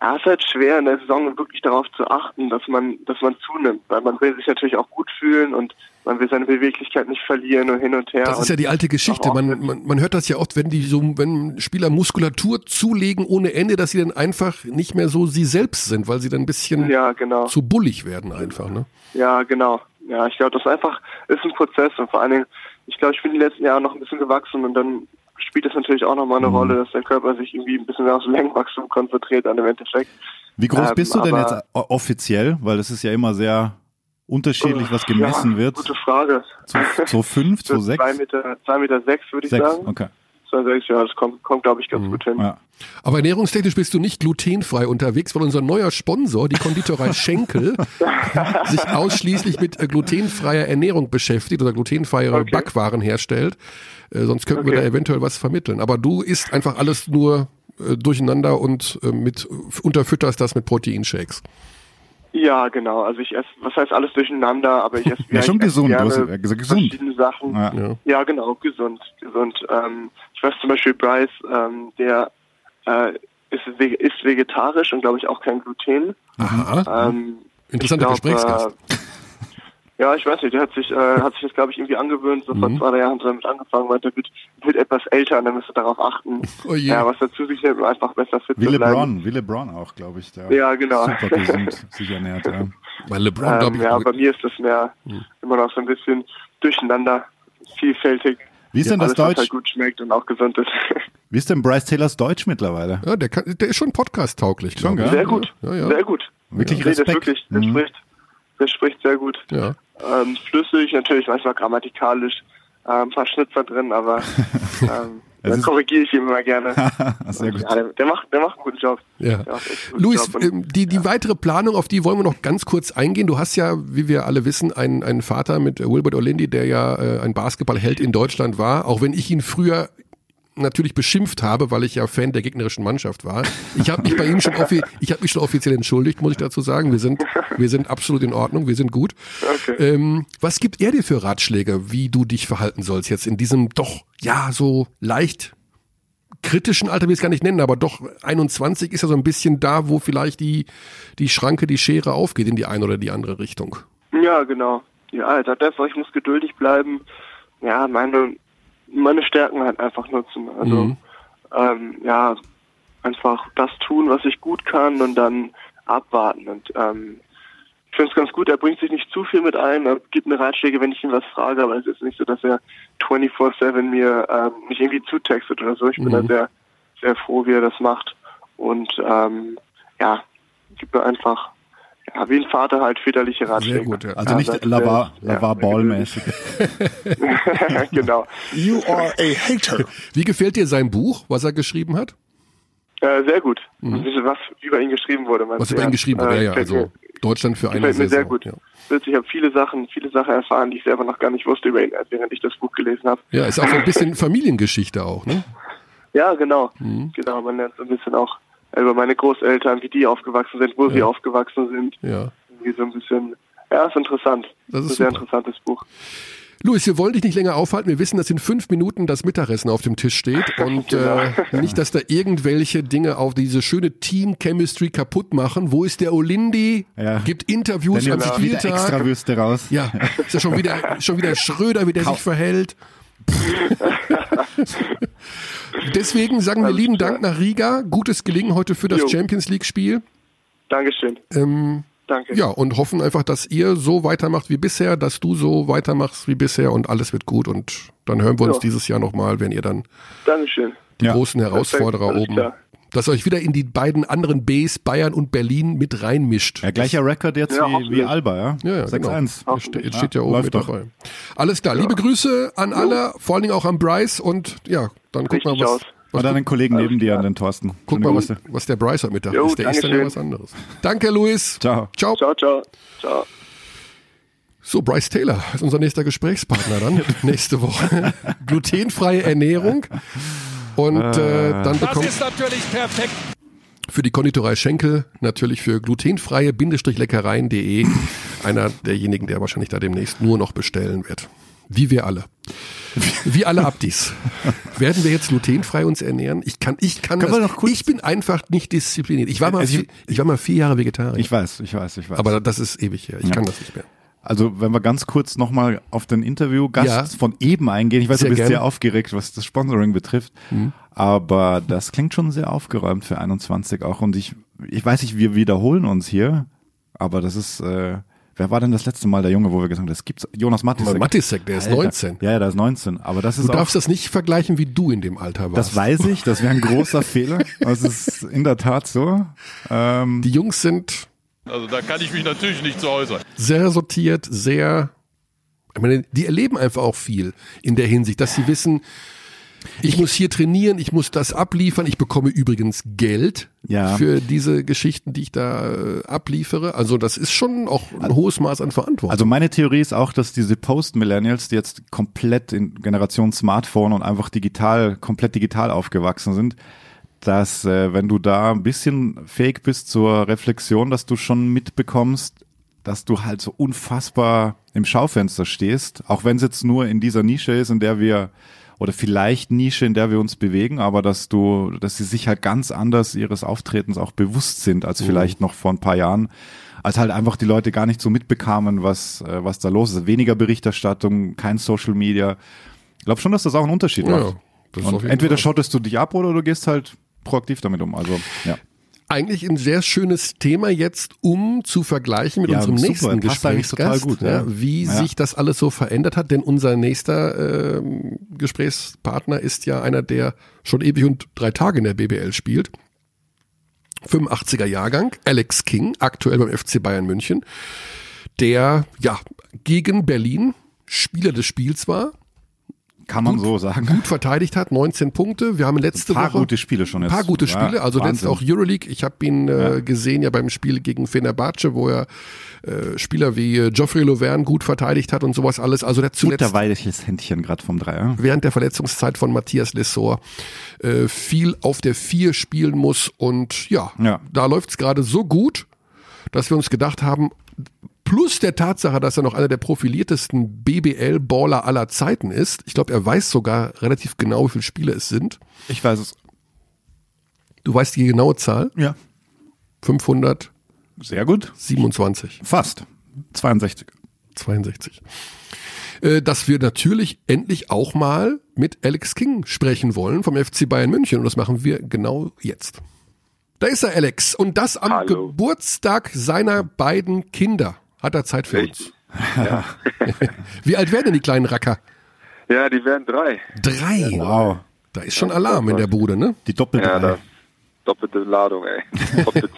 ja, es ist halt schwer in der Saison wirklich darauf zu achten, dass man, dass man zunimmt, weil man will sich natürlich auch gut fühlen und man will seine Beweglichkeit nicht verlieren und hin und her. Das ist ja die alte Geschichte. Man, man, man hört das ja oft, wenn die so, wenn Spieler Muskulatur zulegen ohne Ende, dass sie dann einfach nicht mehr so sie selbst sind, weil sie dann ein bisschen ja, genau. zu bullig werden einfach. Ne? Ja, genau. Ja, ich glaube, das ist einfach ist ein Prozess und vor allen Dingen, ich glaube, ich bin die letzten Jahre noch ein bisschen gewachsen und dann spielt das natürlich auch nochmal eine Mhm. Rolle, dass der Körper sich irgendwie ein bisschen mehr aufs Längenwachstum konzentriert dann im Endeffekt. Wie groß Ähm, bist du denn jetzt offiziell? Weil das ist ja immer sehr unterschiedlich, was gemessen ja, wird. Gute Frage. So, so fünf, Zwei sechs? Meter, zwei Meter sechs, würde ich Sechs, sagen. okay. Zwei sechs, ja, das kommt, kommt glaube ich, Mhm. ganz gut hin. Ja. Aber ernährungstechnisch bist du nicht glutenfrei unterwegs, weil unser neuer Sponsor, die Konditorei Schenkel, sich ausschließlich mit äh, glutenfreier Ernährung beschäftigt oder glutenfreie Okay. Backwaren herstellt. Äh, sonst könnten wir Okay. da eventuell was vermitteln. Aber du isst einfach alles nur äh, durcheinander und äh, mit unterfütterst das mit Proteinshakes. Ja, genau. Also ich esse, was heißt alles durcheinander, aber ich esse Ja, schon ich esse gesund, du gerne hast ja gesagt, gesund. verschiedene Sachen. Ja. Ja. Ja, genau, gesund, gesund. Ähm, ich weiß zum Beispiel Bryce, ähm, der äh, ist, ist vegetarisch und glaube ich auch kein Gluten. Aha. Ähm, Interessanter glaub, Gesprächsgast. Ja, ich weiß nicht, der hat sich, äh, hat sich das glaube ich irgendwie angewöhnt, so Mhm. vor zwei drei Jahren hat er damit angefangen, weil der wird, wird etwas älter und dann müsste darauf achten, Oh je. ja, was er zu sich nimmt, einfach besser fit Wie zu bleiben. LeBron, wie LeBron auch, glaube ich. Der Ja, genau. Super gesund sich ernährt. Ja. Weil LeBron, glaube Ähm, ich, ja, bei mir ist das mehr Mhm. immer noch so ein bisschen durcheinander, vielfältig. Wie ist denn das Alles, Deutsch? halt gut schmeckt und auch gesund ist. Wie ist denn Bryce Taylors Deutsch mittlerweile? ja, der, kann, der ist schon podcast-tauglich. Schon, gell? Sehr gut, Ja, ja. sehr gut. Wirklich Nee, das Respekt. wirklich, der Mhm. spricht, der spricht sehr gut. Ja. Ähm, flüssig, natürlich manchmal grammatikalisch, äh, ein paar Schnitzer drin, aber ähm, dann korrigiere ich ihn immer gerne. Sehr gut. Ja, der, der macht, der macht einen guten Job. Ja. Einen guten Luis, Job und- ähm, die, die weitere Planung, auf die wollen wir noch ganz kurz eingehen. Du hast ja, wie wir alle wissen, einen, einen Vater mit Wilbert Orlindi, der ja äh, ein Basketballheld in Deutschland war, auch wenn ich ihn früher natürlich beschimpft habe, weil ich ja Fan der gegnerischen Mannschaft war. Ich habe mich bei ihm schon offi ich habe mich schon offiziell entschuldigt, muss ich dazu sagen. Wir sind wir sind absolut in Ordnung, wir sind gut. Okay. Ähm, was gibt er dir für Ratschläge, wie du dich verhalten sollst jetzt in diesem doch ja so leicht kritischen Alter will ich es gar nicht nennen, aber doch 21 ist ja so ein bisschen da, wo vielleicht die, die Schranke, die Schere aufgeht in die eine oder die andere Richtung. Ja, genau. Ja, er sagt einfach, ich muss geduldig bleiben. Ja, meine, meine Stärken halt einfach nutzen. Also, Mhm. ähm, ja, einfach das tun, was ich gut kann und dann abwarten. Und ähm, ich finde es ganz gut, er bringt sich nicht zu viel mit ein, er gibt mir Ratschläge, wenn ich ihn was frage, aber es ist nicht so, dass er 24-7 mir ähm, mich irgendwie zutextet oder so. Ich bin Mhm. da sehr, sehr froh, wie er das macht. Und ähm, ja, gibt mir einfach ja, wie ein Vater halt väterliche Ratschläge. Sehr gut, ja. Also Ja, nicht das, äh, Lavar, ja, Lavar Ball-mäßig. genau. You are a hater. Wie gefällt dir sein Buch, was er geschrieben hat? Äh, sehr gut. Was über ihn geschrieben wurde. meinst Mhm. Was über ihn geschrieben wurde, Äh, ja, ja, also Deutschland für eine gefällt mir Saison. sehr gut. Ja. Ich habe viele Sachen, viele Sachen erfahren, die ich selber noch gar nicht wusste über ihn, während ich das Buch gelesen habe. ja, ist auch so ein bisschen Familiengeschichte auch, ne? Ja, genau. Mhm. Genau, man lernt so ein bisschen auch über meine Großeltern, wie die aufgewachsen sind, wo sie Ja. aufgewachsen sind. Ja. Irgendwie so ein bisschen, ja, ist interessant. Das ist ein sehr super. interessantes Buch. Luis, wir wollen dich nicht länger aufhalten. Wir wissen, dass in fünf Minuten das Mittagessen auf dem Tisch steht und Genau. äh, nicht, dass da irgendwelche Dinge auf diese schöne Team-Chemistry kaputt machen. Wo ist der Olindi? Ja. Gibt Interviews Dann am Spieltag. extra Würste raus. Ja, ist ja schon wieder, schon wieder Schröder, wie der sich verhält. Deswegen sagen wir lieben klar. Dank nach Riga. Gutes Gelingen heute für das Jo. Champions League-Spiel. Dankeschön. Ähm, Danke. ja, und hoffen einfach, dass ihr so weitermacht wie bisher, dass du so weitermachst wie bisher und alles wird gut. Und dann hören wir uns Ja. dieses Jahr nochmal, wenn ihr dann Dankeschön. die Ja. großen Herausforderer alles oben, klar. dass ihr euch wieder in die beiden anderen Bs, Bayern und Berlin, mit reinmischt. Ja, gleicher Rekord jetzt Ja, wie, wie. Alba, ja? Ja, ja, 6-1. Genau. Ste jetzt steht ja oben mit doch. dabei. Alles klar, liebe Grüße an alle, vor allen Dingen auch an Bryce und ja, dann guck mal, Richtig was, aus. was dann den Kollegen Alles neben dir, an den Thorsten. guck mal, was, was der Bryce heute Mittag Jo, ist. Der ist dann ja was anderes. Danke, Luis. Ciao. Ciao. Ciao, ciao. Ciao. So, Bryce Taylor ist unser nächster Gesprächspartner dann nächste Woche. Glutenfreie Ernährung. Und äh, dann Das bekommt ist natürlich perfekt. für die Konditorei Schenkel natürlich für glutenfreie-leckereien.de einer derjenigen, der wahrscheinlich da demnächst nur noch bestellen wird. Wie wir alle. Wie alle Abdis. Werden wir jetzt glutenfrei uns ernähren? Ich kann, ich kann Können das. ich bin einfach nicht diszipliniert. Ich war mal, Also ich- vier, ich war mal vier Jahre Vegetarier. Ich weiß, ich weiß, ich weiß. aber das ist ewig her. Ich kann das nicht mehr. Also, wenn wir ganz kurz nochmal auf den Interviewgast Ja. von eben eingehen. Ich weiß, Sehr du bist gern. Mhm. sehr aufgeregt, was das Sponsoring betrifft. Aber das klingt schon sehr aufgeräumt für 21 auch. Und ich, ich weiß nicht, wir wiederholen uns hier, aber das ist, äh, Wer war denn das letzte Mal der Junge, wo wir gesagt haben, das gibt's? Jonas Matisek. Matisek, der ist Alter. 19. Ja, ja, der ist 19. Aber das ist Du auch, darfst das nicht vergleichen, wie du in dem Alter warst. das weiß ich, das wäre ein großer Fehler. Das ist in der Tat so. Ähm, Die Jungs sind Also da kann ich mich natürlich nicht zu äußern. sehr sortiert, sehr, ich meine, die erleben einfach auch viel in der Hinsicht, dass sie wissen, ich muss hier trainieren, ich muss das abliefern, ich bekomme übrigens Geld Ja. für diese Geschichten, die ich da äh, abliefere. Also das ist schon auch ein hohes Maß an Verantwortung. Also meine Theorie ist auch, dass diese Post-Millennials, die jetzt komplett in Generation Smartphone und einfach digital, komplett digital aufgewachsen sind, dass äh, wenn du da ein bisschen fähig bist zur Reflexion, dass du schon mitbekommst, dass du halt so unfassbar im Schaufenster stehst, auch wenn es jetzt nur in dieser Nische ist, in der wir oder vielleicht Nische, in der wir uns bewegen, aber dass du, dass sie sich halt ganz anders ihres Auftretens auch bewusst sind als vielleicht noch vor ein paar Jahren, als halt einfach die Leute gar nicht so mitbekamen, was, äh, was da los ist. Weniger Berichterstattung, kein Social Media. Ich glaube schon, dass das auch einen Unterschied Ja, macht. jeden entweder schottest du dich ab oder du gehst halt proaktiv damit um. Also, ja. Eigentlich ein sehr schönes Thema jetzt, um zu vergleichen mit Ja, unserem super, nächsten Gesprächsgast, gut, ja, wie Ja. sich das alles so verändert hat. Denn unser nächster ähm, Gesprächspartner ist ja einer, der schon ewig und drei Tage in der BBL spielt. 85er Jahrgang, Alex King, aktuell beim FC Bayern München, der ja gegen Berlin Spieler des Spiels war, Kann man so sagen. gut verteidigt hat, 19 Punkte. Wir haben letzte Ein paar Woche gute Spiele schon ein jetzt. paar gute Ja, Spiele, also Wahnsinn. letzte auch Euroleague. Ich habe ihn äh, Ja. gesehen ja beim Spiel gegen Fenerbahce, wo er äh, Spieler wie äh, Geoffrey Laverne gut verteidigt hat und sowas alles. Also der zuletzt Butterweiches Händchen gerade vom Dreier. während der Verletzungszeit von Matthias Lessor äh, viel auf der Vier spielen muss und ja, Ja. da läuft's gerade so gut, dass wir uns gedacht haben, plus der Tatsache, dass er noch einer der profiliertesten BBL-Baller aller Zeiten ist, ich glaube, er weiß sogar relativ genau, wie viele Spiele es sind. Ich weiß es. Du weißt die genaue Zahl? Ja. 527. Sehr gut. Fast. 62. 62. Äh, Dass wir natürlich endlich auch mal mit Alex King sprechen wollen vom FC Bayern München und das machen wir genau jetzt. Da ist er, Alex. Und das am Hallo. Geburtstag seiner beiden Kinder. Hat er Zeit für Richtig. uns? Wie alt werden denn die kleinen Racker? Ja, die werden drei. Drei. Wow. Da ist schon Alarm in der Bude, ne? Die doppelte. Ja. Das doppelte Ladung, ey. Doppelte,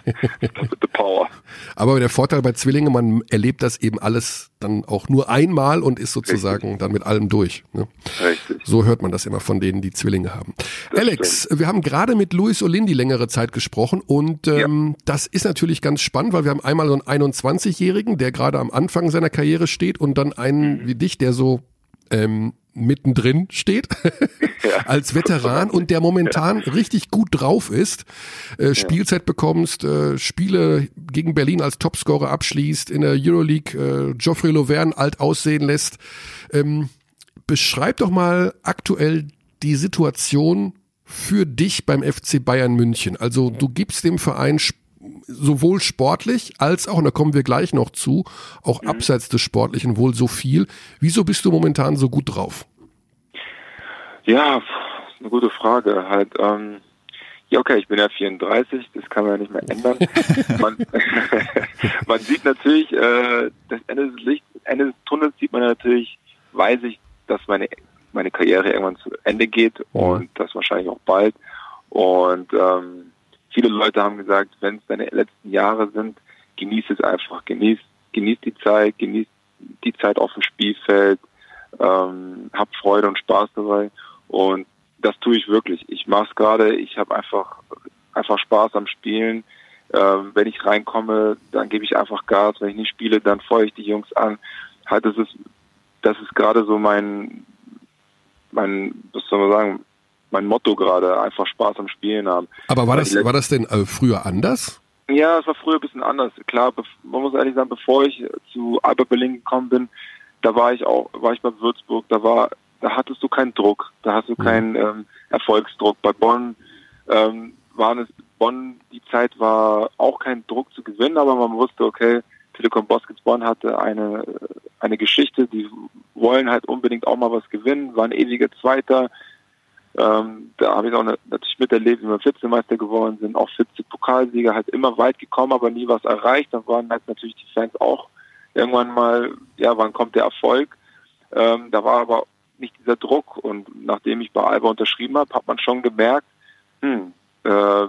doppelte Power. Aber der Vorteil bei Zwillingen, man erlebt das eben alles dann auch nur einmal und ist sozusagen dann mit allem durch. Ne? Richtig. So hört man das immer von denen, die Zwillinge haben. Alex, wir haben gerade mit Luis Olindi längere Zeit gesprochen und ähm, das ist natürlich ganz spannend, weil wir haben einmal so einen 21-Jährigen, der gerade am Anfang seiner Karriere steht und dann einen wie dich, der so ähm, mittendrin steht als Veteran und der momentan richtig gut drauf ist, äh, Spielzeit bekommst, äh, Spiele gegen Berlin als Topscorer abschließt, in der Euroleague äh, Geoffrey Laverne alt aussehen lässt. Ähm, beschreib doch mal aktuell die Situation für dich beim FC Bayern München. Also du gibst dem Verein sowohl sportlich als auch, und da kommen wir gleich noch zu, auch abseits des Sportlichen wohl so viel. Wieso bist du momentan so gut drauf? Ja, eine gute Frage. Halt, ähm, ja, okay, ich bin ja 34, das kann man ja nicht mehr ändern. man, man sieht natürlich, äh, das Ende des Lichts, Ende des Tunnels sieht man natürlich, weiß ich, dass meine meine Karriere irgendwann zu Ende geht und das wahrscheinlich auch bald. Und ähm, viele Leute haben gesagt, wenn es deine letzten Jahre sind, genieß es einfach, genieß, genieß die Zeit, genieß die Zeit auf dem Spielfeld, ähm, hab Freude und Spaß dabei. Und das tue ich wirklich. Ich mache es gerade. Ich habe einfach einfach Spaß am Spielen. Ähm, wenn ich reinkomme, dann gebe ich einfach Gas. Wenn ich nicht spiele, dann feuere ich die Jungs an. Halt, das ist das ist gerade so mein mein was soll man sagen mein Motto gerade. Einfach Spaß am Spielen haben. Aber war das, war das denn äh, früher anders? Ja, es war früher ein bisschen anders. Klar, man muss ehrlich sagen, bevor ich zu Alba Berlin gekommen bin, da war ich auch, war ich bei Würzburg, da war, da hattest du keinen Druck, da hast du keinen ähm, Erfolgsdruck. Bei Bonn ähm, waren es, Bonn, die Zeit war auch kein Druck zu gewinnen, aber man wusste, okay, Telekom Baskets Bonn hatte eine, eine Geschichte, die wollen halt unbedingt auch mal was gewinnen, waren ewiger Zweiter, ähm, da habe ich auch ne- natürlich miterlebt, wie wir Vizemeister geworden sind, auch Vize-Pokalsieger, halt immer weit gekommen, aber nie was erreicht. Da waren halt natürlich die Fans auch irgendwann mal, ja, wann kommt der Erfolg? Ähm, da war aber nicht dieser Druck und nachdem ich bei Alba unterschrieben habe, hat man schon gemerkt, hm, äh,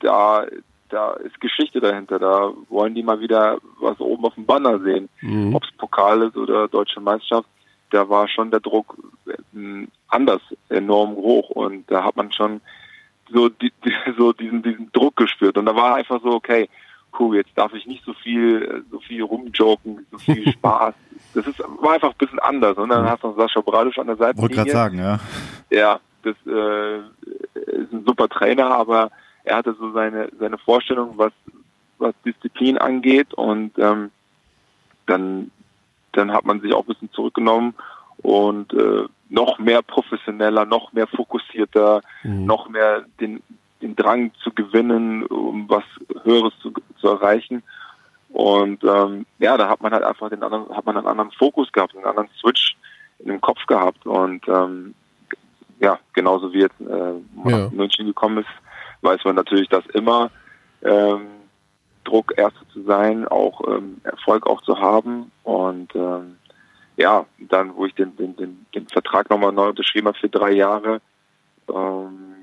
da, da ist Geschichte dahinter, da wollen die mal wieder was oben auf dem Banner sehen, Mhm. ob es Pokal ist oder deutsche Meisterschaft, da war schon der Druck äh, anders enorm hoch und da hat man schon so, die, die, so diesen, diesen Druck gespürt und da war einfach so, okay, cool, jetzt darf ich nicht so viel, so viel rumjoken, so viel Spaß. Das ist, war einfach ein bisschen anders. Und dann hast du noch Sascha Bradisch an der Seite. Wollte gerade sagen, ja. Ja, das äh, ist ein super Trainer, aber er hatte so seine seine Vorstellung, was was Disziplin angeht und ähm, dann dann hat man sich auch ein bisschen zurückgenommen und äh, noch mehr professioneller, noch mehr fokussierter, noch mehr den den Drang zu gewinnen, um was Höheres zu, zu erreichen. Und ähm, ja, da hat man halt einfach den anderen, hat man einen anderen Fokus gehabt, einen anderen Switch in dem Kopf gehabt. Und ähm, ja, genauso wie jetzt äh, Ja. München gekommen ist, weiß man natürlich, dass immer ähm, Druck, Erster zu sein, auch ähm, Erfolg auch zu haben. Und ähm, ja, dann, wo ich den, den, den, den Vertrag nochmal neu unterschrieben habe für drei Jahre, ähm,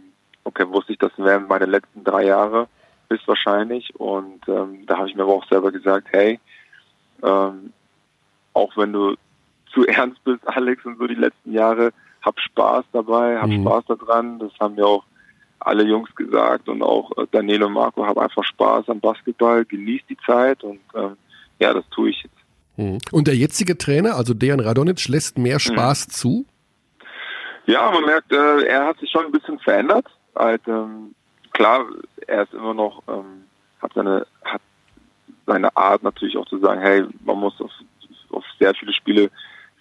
okay, wusste ich, das wären meine letzten drei Jahre, höchstwahrscheinlich. Und ähm, da habe ich mir aber auch selber gesagt, hey, ähm, auch wenn du zu ernst bist, Alex, und so die letzten Jahre, hab Spaß dabei, hab Mhm. Spaß daran. Das haben mir auch alle Jungs gesagt und auch äh, Daniel und Marco, hab einfach Spaß am Basketball, genieß die Zeit und ähm, ja, das tue ich jetzt. Mhm. Und der jetzige Trainer, also Dejan Radonic, lässt mehr Spaß zu? Ja, man merkt, äh, er hat sich schon ein bisschen verändert. Halt, ähm, klar, er ist immer noch, ähm, hat seine, hat seine Art natürlich auch zu sagen, hey, man muss auf, auf sehr viele Spiele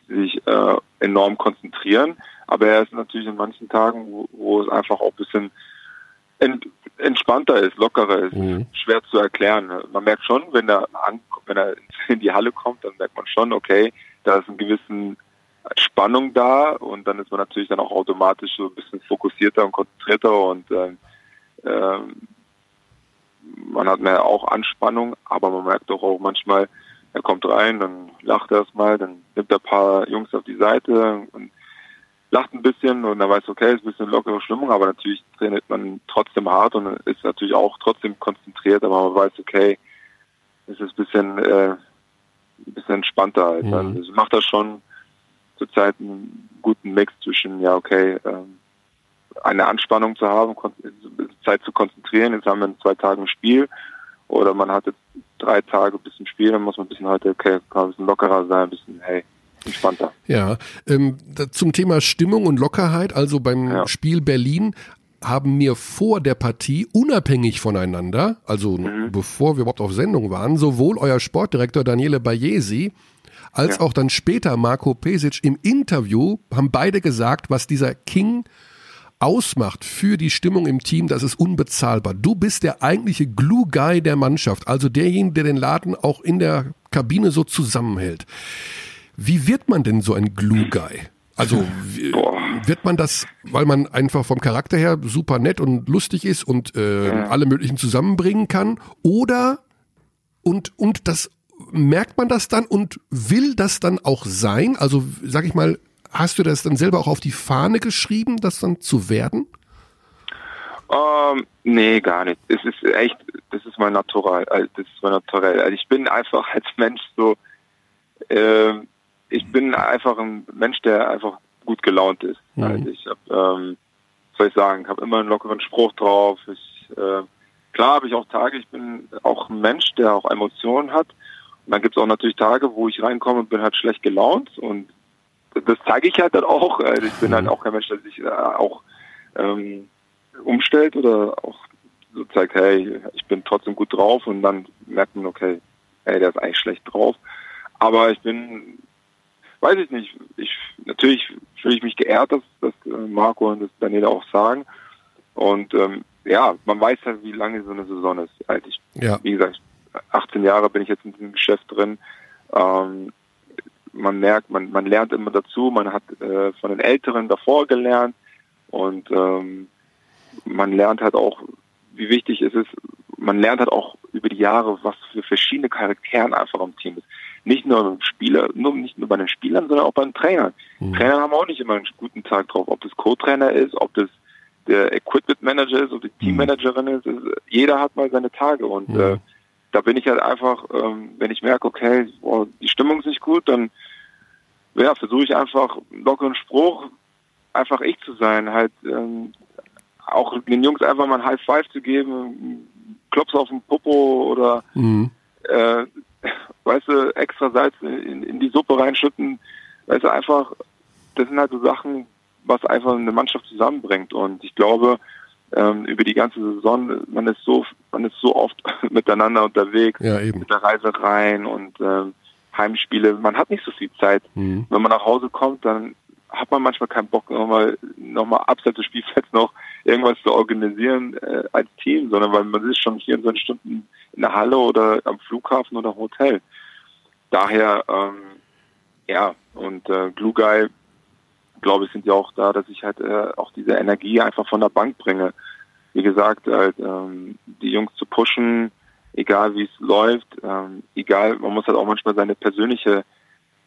sich äh, enorm konzentrieren. Aber er ist natürlich in manchen Tagen, wo, wo es einfach auch ein bisschen ent, entspannter ist, lockerer ist, Mhm. schwer zu erklären. Man merkt schon, wenn er an, wenn er in die Halle kommt, dann merkt man schon, okay, da ist ein gewissen Spannung da und dann ist man natürlich dann auch automatisch so ein bisschen fokussierter und konzentrierter und ähm, ähm, man hat mehr auch Anspannung, aber man merkt doch auch manchmal, er kommt rein, dann lacht er erstmal, dann nimmt er ein paar Jungs auf die Seite und lacht ein bisschen und dann weiß okay, ist ein bisschen lockere Stimmung, aber natürlich trainiert man trotzdem hart und ist natürlich auch trotzdem konzentriert, aber man weiß okay, es ist ein bisschen, äh, ein bisschen entspannter halt. Mhm. Also macht das schon zurzeit einen guten Mix zwischen, ja okay, ähm, eine Anspannung zu haben, Zeit zu konzentrieren, jetzt haben wir in zwei Tagen ein Spiel oder man hat jetzt drei Tage ein bisschen Spiel, dann muss man ein bisschen heute, okay, ein bisschen lockerer sein, ein bisschen, hey, entspannter. Ja, ähm, da, zum Thema Stimmung und Lockerheit, also beim Ja. Spiel Berlin haben mir vor der Partie unabhängig voneinander, also Mhm. bevor wir überhaupt auf Sendung waren, sowohl euer Sportdirektor Daniele Bayesi als auch dann später Marco Pesic im Interview haben beide gesagt, was dieser King ausmacht für die Stimmung im Team, das ist unbezahlbar. Du bist der eigentliche Glue Guy der Mannschaft, also derjenige, der den Laden auch in der Kabine so zusammenhält. Wie wird man denn so ein Glue Guy? Also wird man das, weil man einfach vom Charakter her super nett und lustig ist und äh, alle möglichen zusammenbringen kann? Oder und und das merkt man das dann und will das dann auch sein? Also sag ich mal, hast du das dann selber auch auf die Fahne geschrieben, das dann zu werden? Ähm, nee, gar nicht. Es ist echt, das ist mein Natural, also das ist mein Naturell. Also ich bin einfach als Mensch so, ähm, ich bin einfach ein Mensch, der einfach gut gelaunt ist. Mhm. Also ich habe, ähm, soll ich sagen, habe immer einen lockeren Spruch drauf. Ich, äh, klar habe ich auch Tage, ich bin auch ein Mensch, der auch Emotionen hat. Und dann gibt es auch natürlich Tage, wo ich reinkomme und bin halt schlecht gelaunt und das zeige ich halt dann auch. Also ich bin halt auch kein Mensch, der sich äh, auch ähm, umstellt oder auch so zeigt, hey, ich bin trotzdem gut drauf und dann merkt man, okay, hey, der ist eigentlich schlecht drauf. Aber ich bin, weiß ich nicht, ich natürlich fühle ich mich geehrt, dass, dass äh, Marco und das Daniela auch sagen. Und ähm, ja, man weiß ja, wie lange so eine Saison ist. Also ich, Ja. wie gesagt, 18 Jahre bin ich jetzt in diesem Geschäft drin. Ähm, man merkt, man, man lernt immer dazu, man hat äh, von den Älteren davor gelernt und ähm, man lernt halt auch, wie wichtig es ist, man lernt halt auch über die Jahre, was für verschiedene Charakteren einfach im Team ist. Nicht nur beim Spieler, nur, nicht nur bei den Spielern, sondern auch bei den Trainern. Mhm. Trainer haben auch nicht immer einen guten Tag drauf, ob das Co-Trainer ist, ob das der Equipment Manager ist, ob die Teammanagerin ist, ist. Jeder hat mal seine Tage und Mhm. äh, da bin ich halt einfach, ähm, wenn ich merke, okay, boah, die Stimmung ist nicht gut, dann ja, versuche ich einfach lockeren Spruch, einfach ich zu sein, halt ähm, auch den Jungs einfach mal ein High Five zu geben, Klops auf den Popo oder Mhm. äh, weißt du, extra Salz in, in die Suppe reinschütten, weißt du, einfach, das sind halt so Sachen, was einfach eine Mannschaft zusammenbringt und ich glaube, ähm, über die ganze Saison, man ist so, man ist so oft miteinander unterwegs, Ja, eben. mit der Reisereien und ähm, Heimspiele, man hat nicht so viel Zeit. Mhm. Wenn man nach Hause kommt, dann hat man manchmal keinen Bock, nochmal noch mal abseits des Spielfelds noch irgendwas zu organisieren äh, als Team, sondern weil man ist schon 24 Stunden in der Halle oder am Flughafen oder Hotel. Daher, ähm, ja, und äh, Glue Guy, glaube ich, sind ja auch da, dass ich halt äh, auch diese Energie einfach von der Bank bringe. Wie gesagt, halt, ähm, die Jungs zu pushen, egal wie es läuft, ähm, egal, man muss halt auch manchmal seine persönliche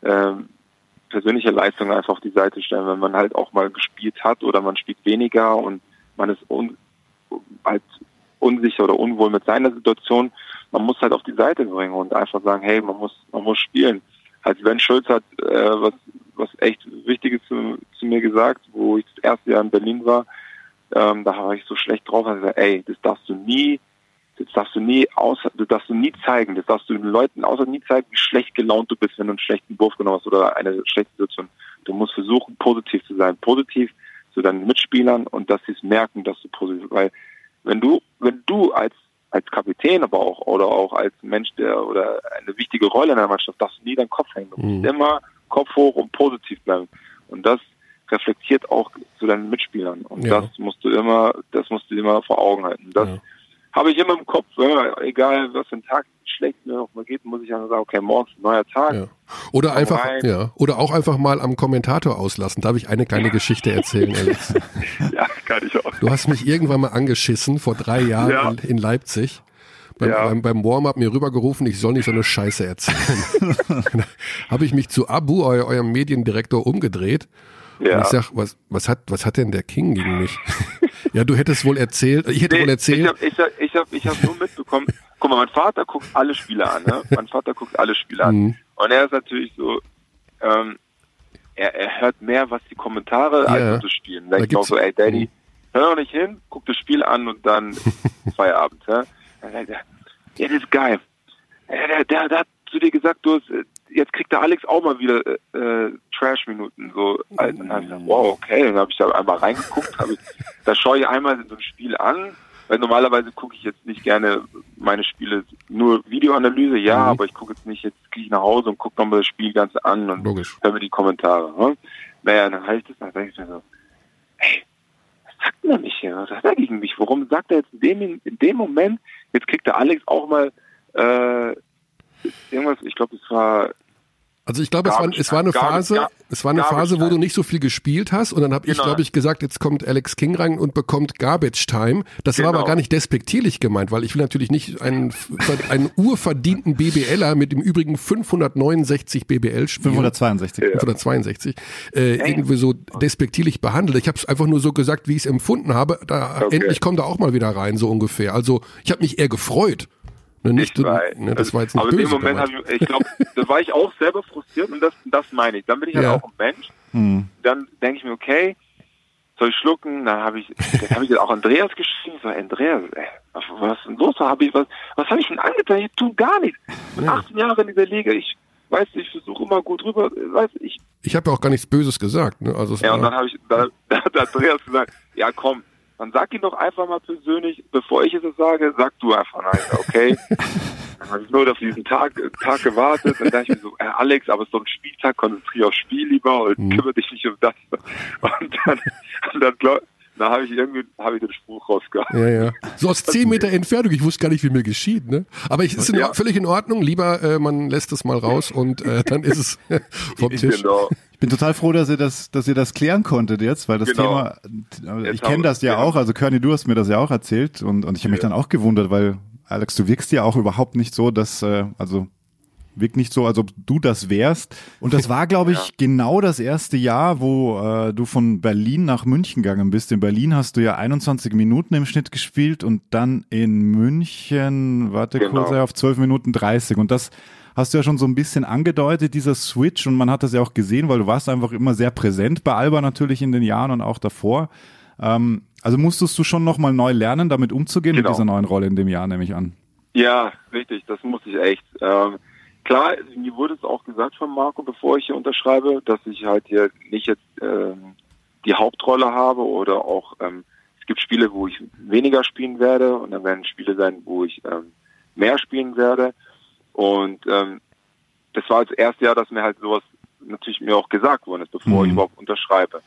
ähm, persönliche Leistung einfach auf die Seite stellen, wenn man halt auch mal gespielt hat oder man spielt weniger und man ist un, halt unsicher oder unwohl mit seiner Situation, man muss halt auf die Seite bringen und einfach sagen, hey, man muss, man muss spielen. Halt Sven Schulz hat äh, was, was echt Wichtiges zu, zu mir gesagt, wo ich das erste Jahr in Berlin war, ähm, da war ich so schlecht drauf, gesagt, ey, das darfst du nie, das darfst du nie außer, das darfst du nie zeigen, das darfst du den Leuten außer nie zeigen, wie schlecht gelaunt du bist, wenn du einen schlechten Wurf genommen hast oder eine schlechte Situation. Du musst versuchen, positiv zu sein, positiv zu deinen Mitspielern und dass sie es merken, dass du positiv, weil wenn du, wenn du als als Kapitän, aber auch oder auch als Mensch, der oder eine wichtige Rolle in der Mannschaft, darfst du nie deinen Kopf hängen. Du musst Mhm. immer Kopf hoch und positiv bleiben. Und das reflektiert auch zu deinen Mitspielern. Und Ja. das musst du immer, das musst du immer vor Augen halten. Das Ja. Habe ich immer im Kopf, ja, egal was für ein Tag schlecht mir auch mal geht, muss ich einfach sagen, okay, morgen ist ein neuer Tag. Ja. Oder Komm einfach, rein. ja, oder auch einfach mal am Kommentator auslassen. Darf ich eine kleine Geschichte erzählen, Alex? Ja, kann ich auch. Du hast mich irgendwann mal angeschissen vor drei Jahren Ja. in, in Leipzig. Beim, Ja. beim, beim Warm-up mir rübergerufen, ich soll nicht so eine Scheiße erzählen. Habe ich mich zu Abu, eu, eurem Mediendirektor, umgedreht. Und Ja. ich sag, was, was hat, was hat denn der King gegen mich? Ja, du hättest wohl erzählt, ich hätte wohl Nee, erzählt. Ich habe ich hab, ich hab, ich hab nur mitbekommen, guck mal, mein Vater guckt alle Spiele an, ne? Mein Vater guckt alle Spiele an. Mhm. Und er ist natürlich so, ähm, er, er hört mehr, was die Kommentare Ja. als das Spielen. Da ich auch so, ey Daddy, Mhm. hör doch nicht hin, guck das Spiel an und dann Feierabend, ja? Dann sagt er, Ja, das ist geil. Ja, der, der, der hat zu dir gesagt, du hast, äh, jetzt kriegt der Alex auch mal wieder äh, äh, Trash-Minuten. So, also, dann hab ich gesagt, wow, okay. Dann habe ich da einmal reingeguckt. Hab ich, da schaue ich einmal so ein Spiel an. Weil normalerweise gucke ich jetzt nicht gerne meine Spiele nur Videoanalyse, ja, Mhm. aber ich gucke jetzt nicht, jetzt gehe ich nach Hause und gucke nochmal das Spiel ganz an und Logisch. höre mir die Kommentare. Ne? Naja, dann habe ich das, dann denke ich mir so, ey, was sagt denn der mich hier? Was sagt er gegen mich? Warum sagt er jetzt in dem, in dem Moment, jetzt kriegt der Alex auch mal äh, irgendwas, ich glaube, es war Also ich glaube, es war, es war eine Phase, Gar- es war eine Phase, wo du nicht so viel gespielt hast und dann habe ich, Genau. glaube ich, gesagt, jetzt kommt Alex King rein und bekommt Garbage Time. Das war Genau. aber gar nicht despektierlich gemeint, weil ich will natürlich nicht einen, einen urverdienten BBLer mit im Übrigen 569 BBL spielen. 562. 562, äh, irgendwie so despektierlich behandelt. Ich habe es einfach nur so gesagt, wie ich es empfunden habe. Da Okay. endlich kommt er auch mal wieder rein, so ungefähr. Also ich habe mich eher gefreut. Ne, nicht, Ich weiß. ne, das war jetzt nicht Aber in böse dem Moment gemeint. ich, ich glaube, da war ich auch selber frustriert und das, das meine ich. Dann bin ich halt Ja. auch ein Mensch. Hm. Dann denke ich mir, okay, soll ich schlucken? Dann habe ich, dann habe ich jetzt auch Andreas geschrieben. Ich so, Andreas, ey, was, was ist denn los? Hab ich, was, was habe ich denn angetan? Ich tue gar nichts. Ja. 18 Jahre in dieser Liga. Ich weiß, ich versuche immer gut rüber. Weiß, ich, Ich habe ja auch gar nichts Böses gesagt. Ne? Also ja, und dann habe ich, da, da hat Andreas gesagt, ja komm, dann sag ihn doch einfach mal persönlich, bevor ich es sage, sag du einfach nein, okay? dann habe ich nur auf diesen Tag, Tag gewartet, dann dachte ich mir so, äh, Alex, aber es ist doch ein Spieltag, konzentriere aufs Spiel lieber und Mhm. kümmere dich nicht um das. Und dann, und dann, glaub, dann habe ich irgendwie, habe ich den Spruch rausgehauen. ja, ja. So aus 10 Meter Entfernung, ich wusste gar nicht, wie mir geschieht. Ne? Aber es ist in, Ja. völlig in Ordnung. Lieber, äh, man lässt es mal raus und äh, dann ist es vom Tisch. Genau. Ich bin total froh, dass ihr das, dass ihr das klären konntet jetzt, weil das Genau. Thema, ich kenne das ja ja. auch, also Körny, du hast mir das ja auch erzählt und, und ich habe mich Ja. dann auch gewundert, weil Alex, du wirkst ja auch überhaupt nicht so, dass, äh, also wirkt nicht so, als ob du das wärst. Und das war, glaube ich, Ja. genau das erste Jahr, wo äh, du von Berlin nach München gegangen bist. In Berlin hast du ja 21 Minuten im Schnitt gespielt und dann in München, warte Genau. kurz, auf 12 Minuten 30. Und das hast du ja schon so ein bisschen angedeutet, dieser Switch. Und man hat das ja auch gesehen, weil du warst einfach immer sehr präsent bei Alba natürlich in den Jahren und auch davor. Ähm, also musstest du schon nochmal neu lernen, damit umzugehen Genau. mit dieser neuen Rolle in dem Jahr, nehme ich an. Ja, richtig, das muss ich echt. Ähm, klar, mir wurde es auch gesagt von Marco, bevor ich hier unterschreibe, dass ich halt hier nicht jetzt ähm, die Hauptrolle habe oder auch ähm, es gibt Spiele, wo ich weniger spielen werde und dann werden Spiele sein, wo ich ähm, mehr spielen werde. Und ähm, das war das erste Jahr, dass mir halt sowas natürlich mir auch gesagt worden ist, bevor Mhm. ich überhaupt unterschreibe.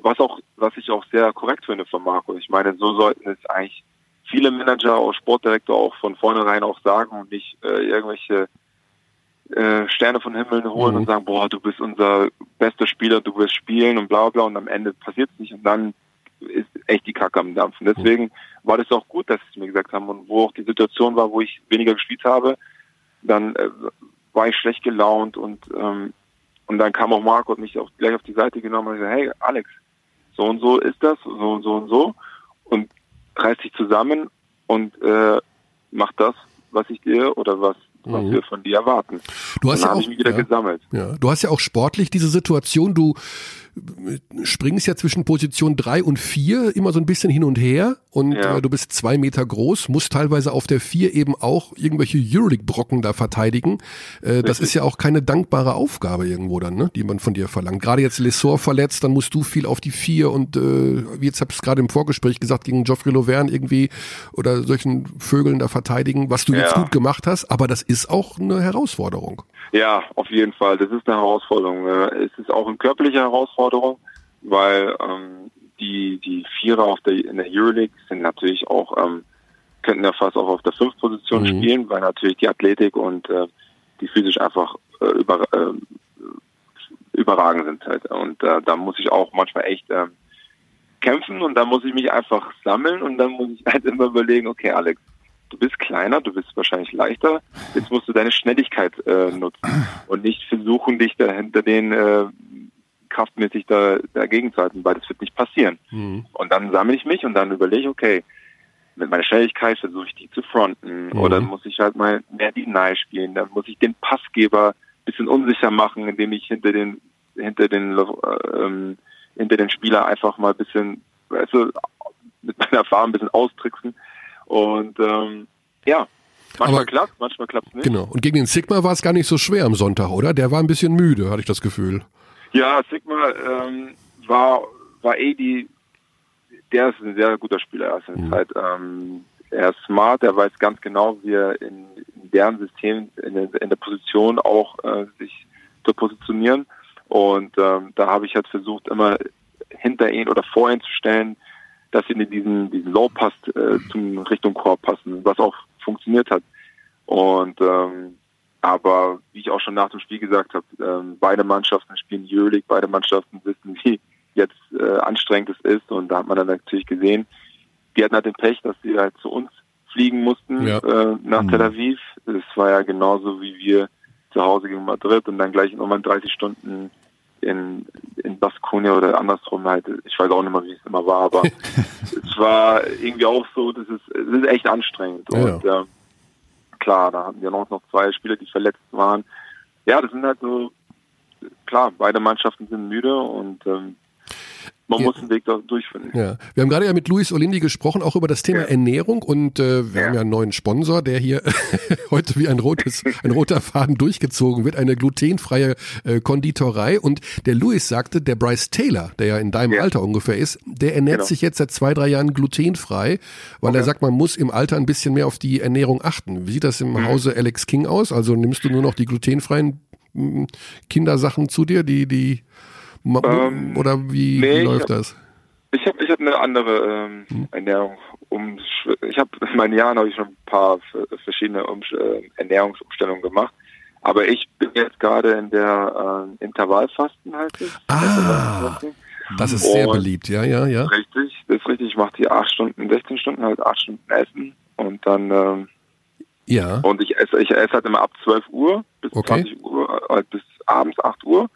Was auch, was ich auch sehr korrekt finde von Marco. Ich meine, so sollten es eigentlich viele Manager, auch Sportdirektor auch von vornherein auch sagen und nicht äh, irgendwelche äh, Sterne von Himmeln holen Mhm. und sagen, boah, du bist unser bester Spieler, du wirst spielen und bla bla und am Ende passiert es nicht und dann ist echt die Kacke am Dampfen. Deswegen war das auch gut, dass sie es mir gesagt haben und wo auch die Situation war, wo ich weniger gespielt habe, dann äh, war ich schlecht gelaunt und ähm, und dann kam auch Marco und mich auch gleich auf die Seite genommen und gesagt, hey Alex, so und so ist das, so und so und so und reiß dich zusammen und äh, mach das, was ich dir oder was, was Mhm. wir von dir erwarten. Du hast dann ja auch, ich mich wieder ja. gesammelt. Ja, du hast ja auch sportlich diese Situation, du springst ja zwischen Position drei und vier immer so ein bisschen hin und her und Ja. äh, du bist zwei Meter groß, musst teilweise auf der vier eben auch irgendwelche Euroleague-Brocken da verteidigen. Äh, das ist ja auch keine dankbare Aufgabe irgendwo dann, ne, die man von dir verlangt. Gerade jetzt Lessor verletzt, dann musst du viel auf die vier und äh, wie jetzt hab's gerade im Vorgespräch gesagt, gegen Geoffrey Lauvergne irgendwie oder solchen Vögeln da verteidigen, was du jetzt Ja. gut gemacht hast, aber das ist auch eine Herausforderung. Ja, auf jeden Fall. Das ist eine Herausforderung. Äh, Es ist auch eine körperliche Herausforderung, weil ähm, die die Vierer auf der in der Euroleague sind natürlich auch ähm, könnten ja fast auch auf der fünf Position Mhm. spielen, weil natürlich die Athletik und äh, die physisch einfach äh, über, äh, überragend sind halt. Und äh, da muss ich auch manchmal echt ähm, kämpfen und da muss ich mich einfach sammeln und dann muss ich halt immer überlegen, okay, Alex, du bist kleiner, du bist wahrscheinlich leichter, jetzt musst du deine Schnelligkeit äh, nutzen und nicht versuchen, dich da hinter den äh, kraftmäßig da, dagegen zu halten, weil das wird nicht passieren. Mhm. Und dann sammle ich mich und dann überlege ich, okay, mit meiner Schnelligkeit versuche ich die zu fronten Mhm. oder muss ich halt mal mehr Deny spielen, dann muss ich den Passgeber ein bisschen unsicher machen, indem ich hinter den hinter den äh, ähm, hinter den Spieler einfach mal ein bisschen du, mit meiner Erfahrung ein bisschen austricksen und ähm, ja, manchmal klappt, manchmal klappt nicht. Genau. Und gegen den Sigma war es gar nicht so schwer am Sonntag, oder? Der war ein bisschen müde, hatte ich das Gefühl. Ja, Sigma ähm, war war eh die, der ist ein sehr guter Spieler. Er ist, Mhm. halt, ähm, er ist smart, er weiß ganz genau, wie er in, in deren System, in der, in der Position auch äh, sich zu positionieren. Und ähm, da habe ich halt versucht, immer hinter ihn oder vor ihn zu stellen, dass sie in diesen, diesen Low Pass äh, zum Richtung Korb passen, was auch funktioniert hat. Und ähm, aber wie ich auch schon nach dem Spiel gesagt habe, ähm, beide Mannschaften spielen Euroleague, beide Mannschaften wissen, wie jetzt äh, anstrengend es ist. Und da hat man dann natürlich gesehen, die hatten halt den Pech, dass sie halt zu uns fliegen mussten Ja. äh, nach Mhm. Tel Aviv. Das war ja genauso wie wir zu Hause gegen Madrid und dann gleich nochmal 30 Stunden in, in Baskonia oder andersrum halt. Ich weiß auch nicht mehr, wie es immer war, aber es war irgendwie auch so, das ist, es ist echt anstrengend. Ja, und ähm, klar, da hatten wir noch, noch zwei Spieler, die verletzt waren. Ja, das sind halt so, klar, beide Mannschaften sind müde und ähm, man Ja. muss einen Weg da durchfinden. Ja, wir haben gerade ja mit Luis Olindi gesprochen, auch über das Thema Ja. Ernährung und äh, wir Ja. haben ja einen neuen Sponsor, der hier heute wie ein rotes, ein roter Faden durchgezogen wird, eine glutenfreie äh, Konditorei und der Luis sagte, der Bryce Taylor, der ja in deinem. Alter ungefähr ist, der ernährt Genau. sich jetzt seit zwei, drei Jahren glutenfrei, weil er Okay. sagt, man muss im Alter ein bisschen mehr auf die Ernährung achten. Wie sieht das Mhm. im Hause Alex King aus? Also nimmst du nur noch die glutenfreien mm, Kindersachen zu dir, die, die Ähm, oder wie, nee, wie ich läuft hab- das? Ich habe ich hab eine andere ähm, Hm. Ernährung. Um, ich habe in meinen Jahren habe ich schon ein paar verschiedene um, äh, Ernährungsumstellungen gemacht. Aber ich bin jetzt gerade in der äh, Intervallfasten heißt es. Ah. Das ist sehr Und- beliebt, ja, ja, ja. Richtig, das ist richtig. Ich mache die acht Stunden, 16 Stunden, halt acht Stunden Essen und dann ähm, Ja. Und ich esse, ich esse halt immer ab 12 Uhr bis Okay. 20 Uhr, äh, bis abends 8 Uhr.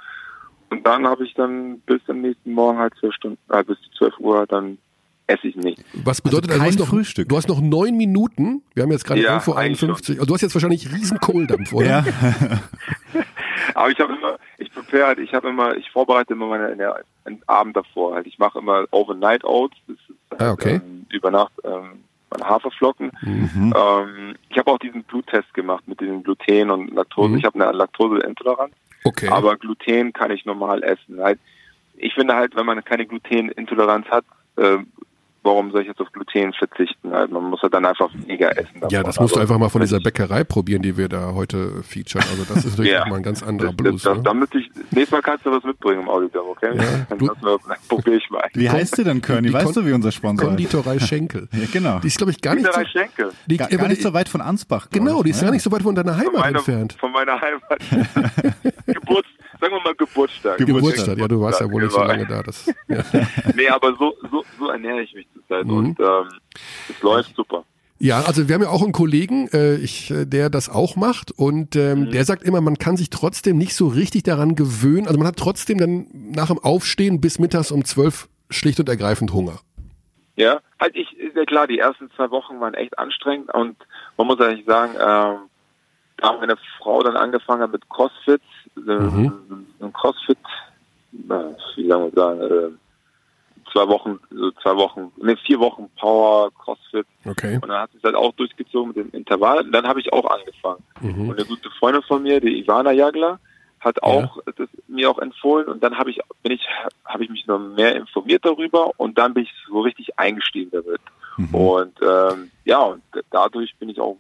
Und dann habe ich dann bis am nächsten Morgen halt 12 Stunden, äh, bis 12 Uhr, dann esse ich nicht. Was bedeutet Also also, kein du, hast noch, Frühstück. du hast noch neun Minuten. Wir haben jetzt gerade Ja, 11 Uhr eigentlich 51. Also du hast jetzt wahrscheinlich riesen Kohldampf, oder? Ja. Aber ich habe immer, ich prepare halt, ich habe immer, ich vorbereite immer meine, den Abend davor halt. Ich mache immer Overnight Oats, das ist halt, Ah, okay. ähm, über Nacht ähm, meine Haferflocken. Mhm. Ähm, ich habe auch diesen Bluttest gemacht mit diesem Gluten und Laktose. Mhm. Ich habe eine Laktoseintoleranz. Okay. Aber Gluten kann ich normal essen. Halt, ich finde halt, wenn man keine Glutenintoleranz hat, äh, warum soll ich jetzt auf Gluten verzichten? Halt, man muss halt dann einfach weniger essen. ja, davon. das musst du Also, einfach mal von dieser Bäckerei probieren, die wir da heute featuren. Also das ist natürlich Ja. auch mal ein ganz anderer das, Blues. das, ne? damit ich, nächstes Mal kannst du was mitbringen im Auditorium, okay? Ja, dann du- dann probiere ich mal. Wie heißt du denn, Körny? die Weißt du, wie unser Sponsor heißt? Konditorei Schenkel. Ja, genau. Die ist, glaube ich, gar nicht, so, Schenkel. die, Gar, aber gar nicht die- so weit von Ansbach. Genau, ich. die ist Ja. gar nicht so weit von deiner Von Heimat meiner, entfernt. von meiner Heimat. Geburts, sagen wir mal Geburtstag. Geburtstag, ja, du warst ja wohl nicht so Genau. lange da. Das, ja. Nee, aber so, so, so ernähre ich mich zurzeit Mhm. und ähm, es läuft super. Ja, also wir haben ja auch einen Kollegen, äh, ich, äh, der das auch macht und ähm, Mhm. der sagt immer, man kann sich trotzdem nicht so richtig daran gewöhnen. Also man hat trotzdem dann nach dem Aufstehen bis mittags um zwölf schlicht und ergreifend Hunger. Ja, halt ich, ist ja klar, die ersten zwei Wochen waren echt anstrengend und man muss eigentlich sagen, ähm, da meine Frau dann angefangen hat mit CrossFit, äh, Mhm. ein CrossFit, wie sagen wir sagen, äh, zwei Wochen, so zwei Wochen, ne, vier Wochen Power, CrossFit Okay. und dann hat es halt auch durchgezogen mit dem Intervall. Und dann habe ich auch angefangen. Mhm. Und eine gute Freundin von mir, die Ivana Jagler, hat auch das mir auch empfohlen und dann habe ich bin ich habe ich mich noch mehr informiert darüber und dann bin ich so richtig eingestiegen damit. Und ähm, ja, und dadurch bin ich auch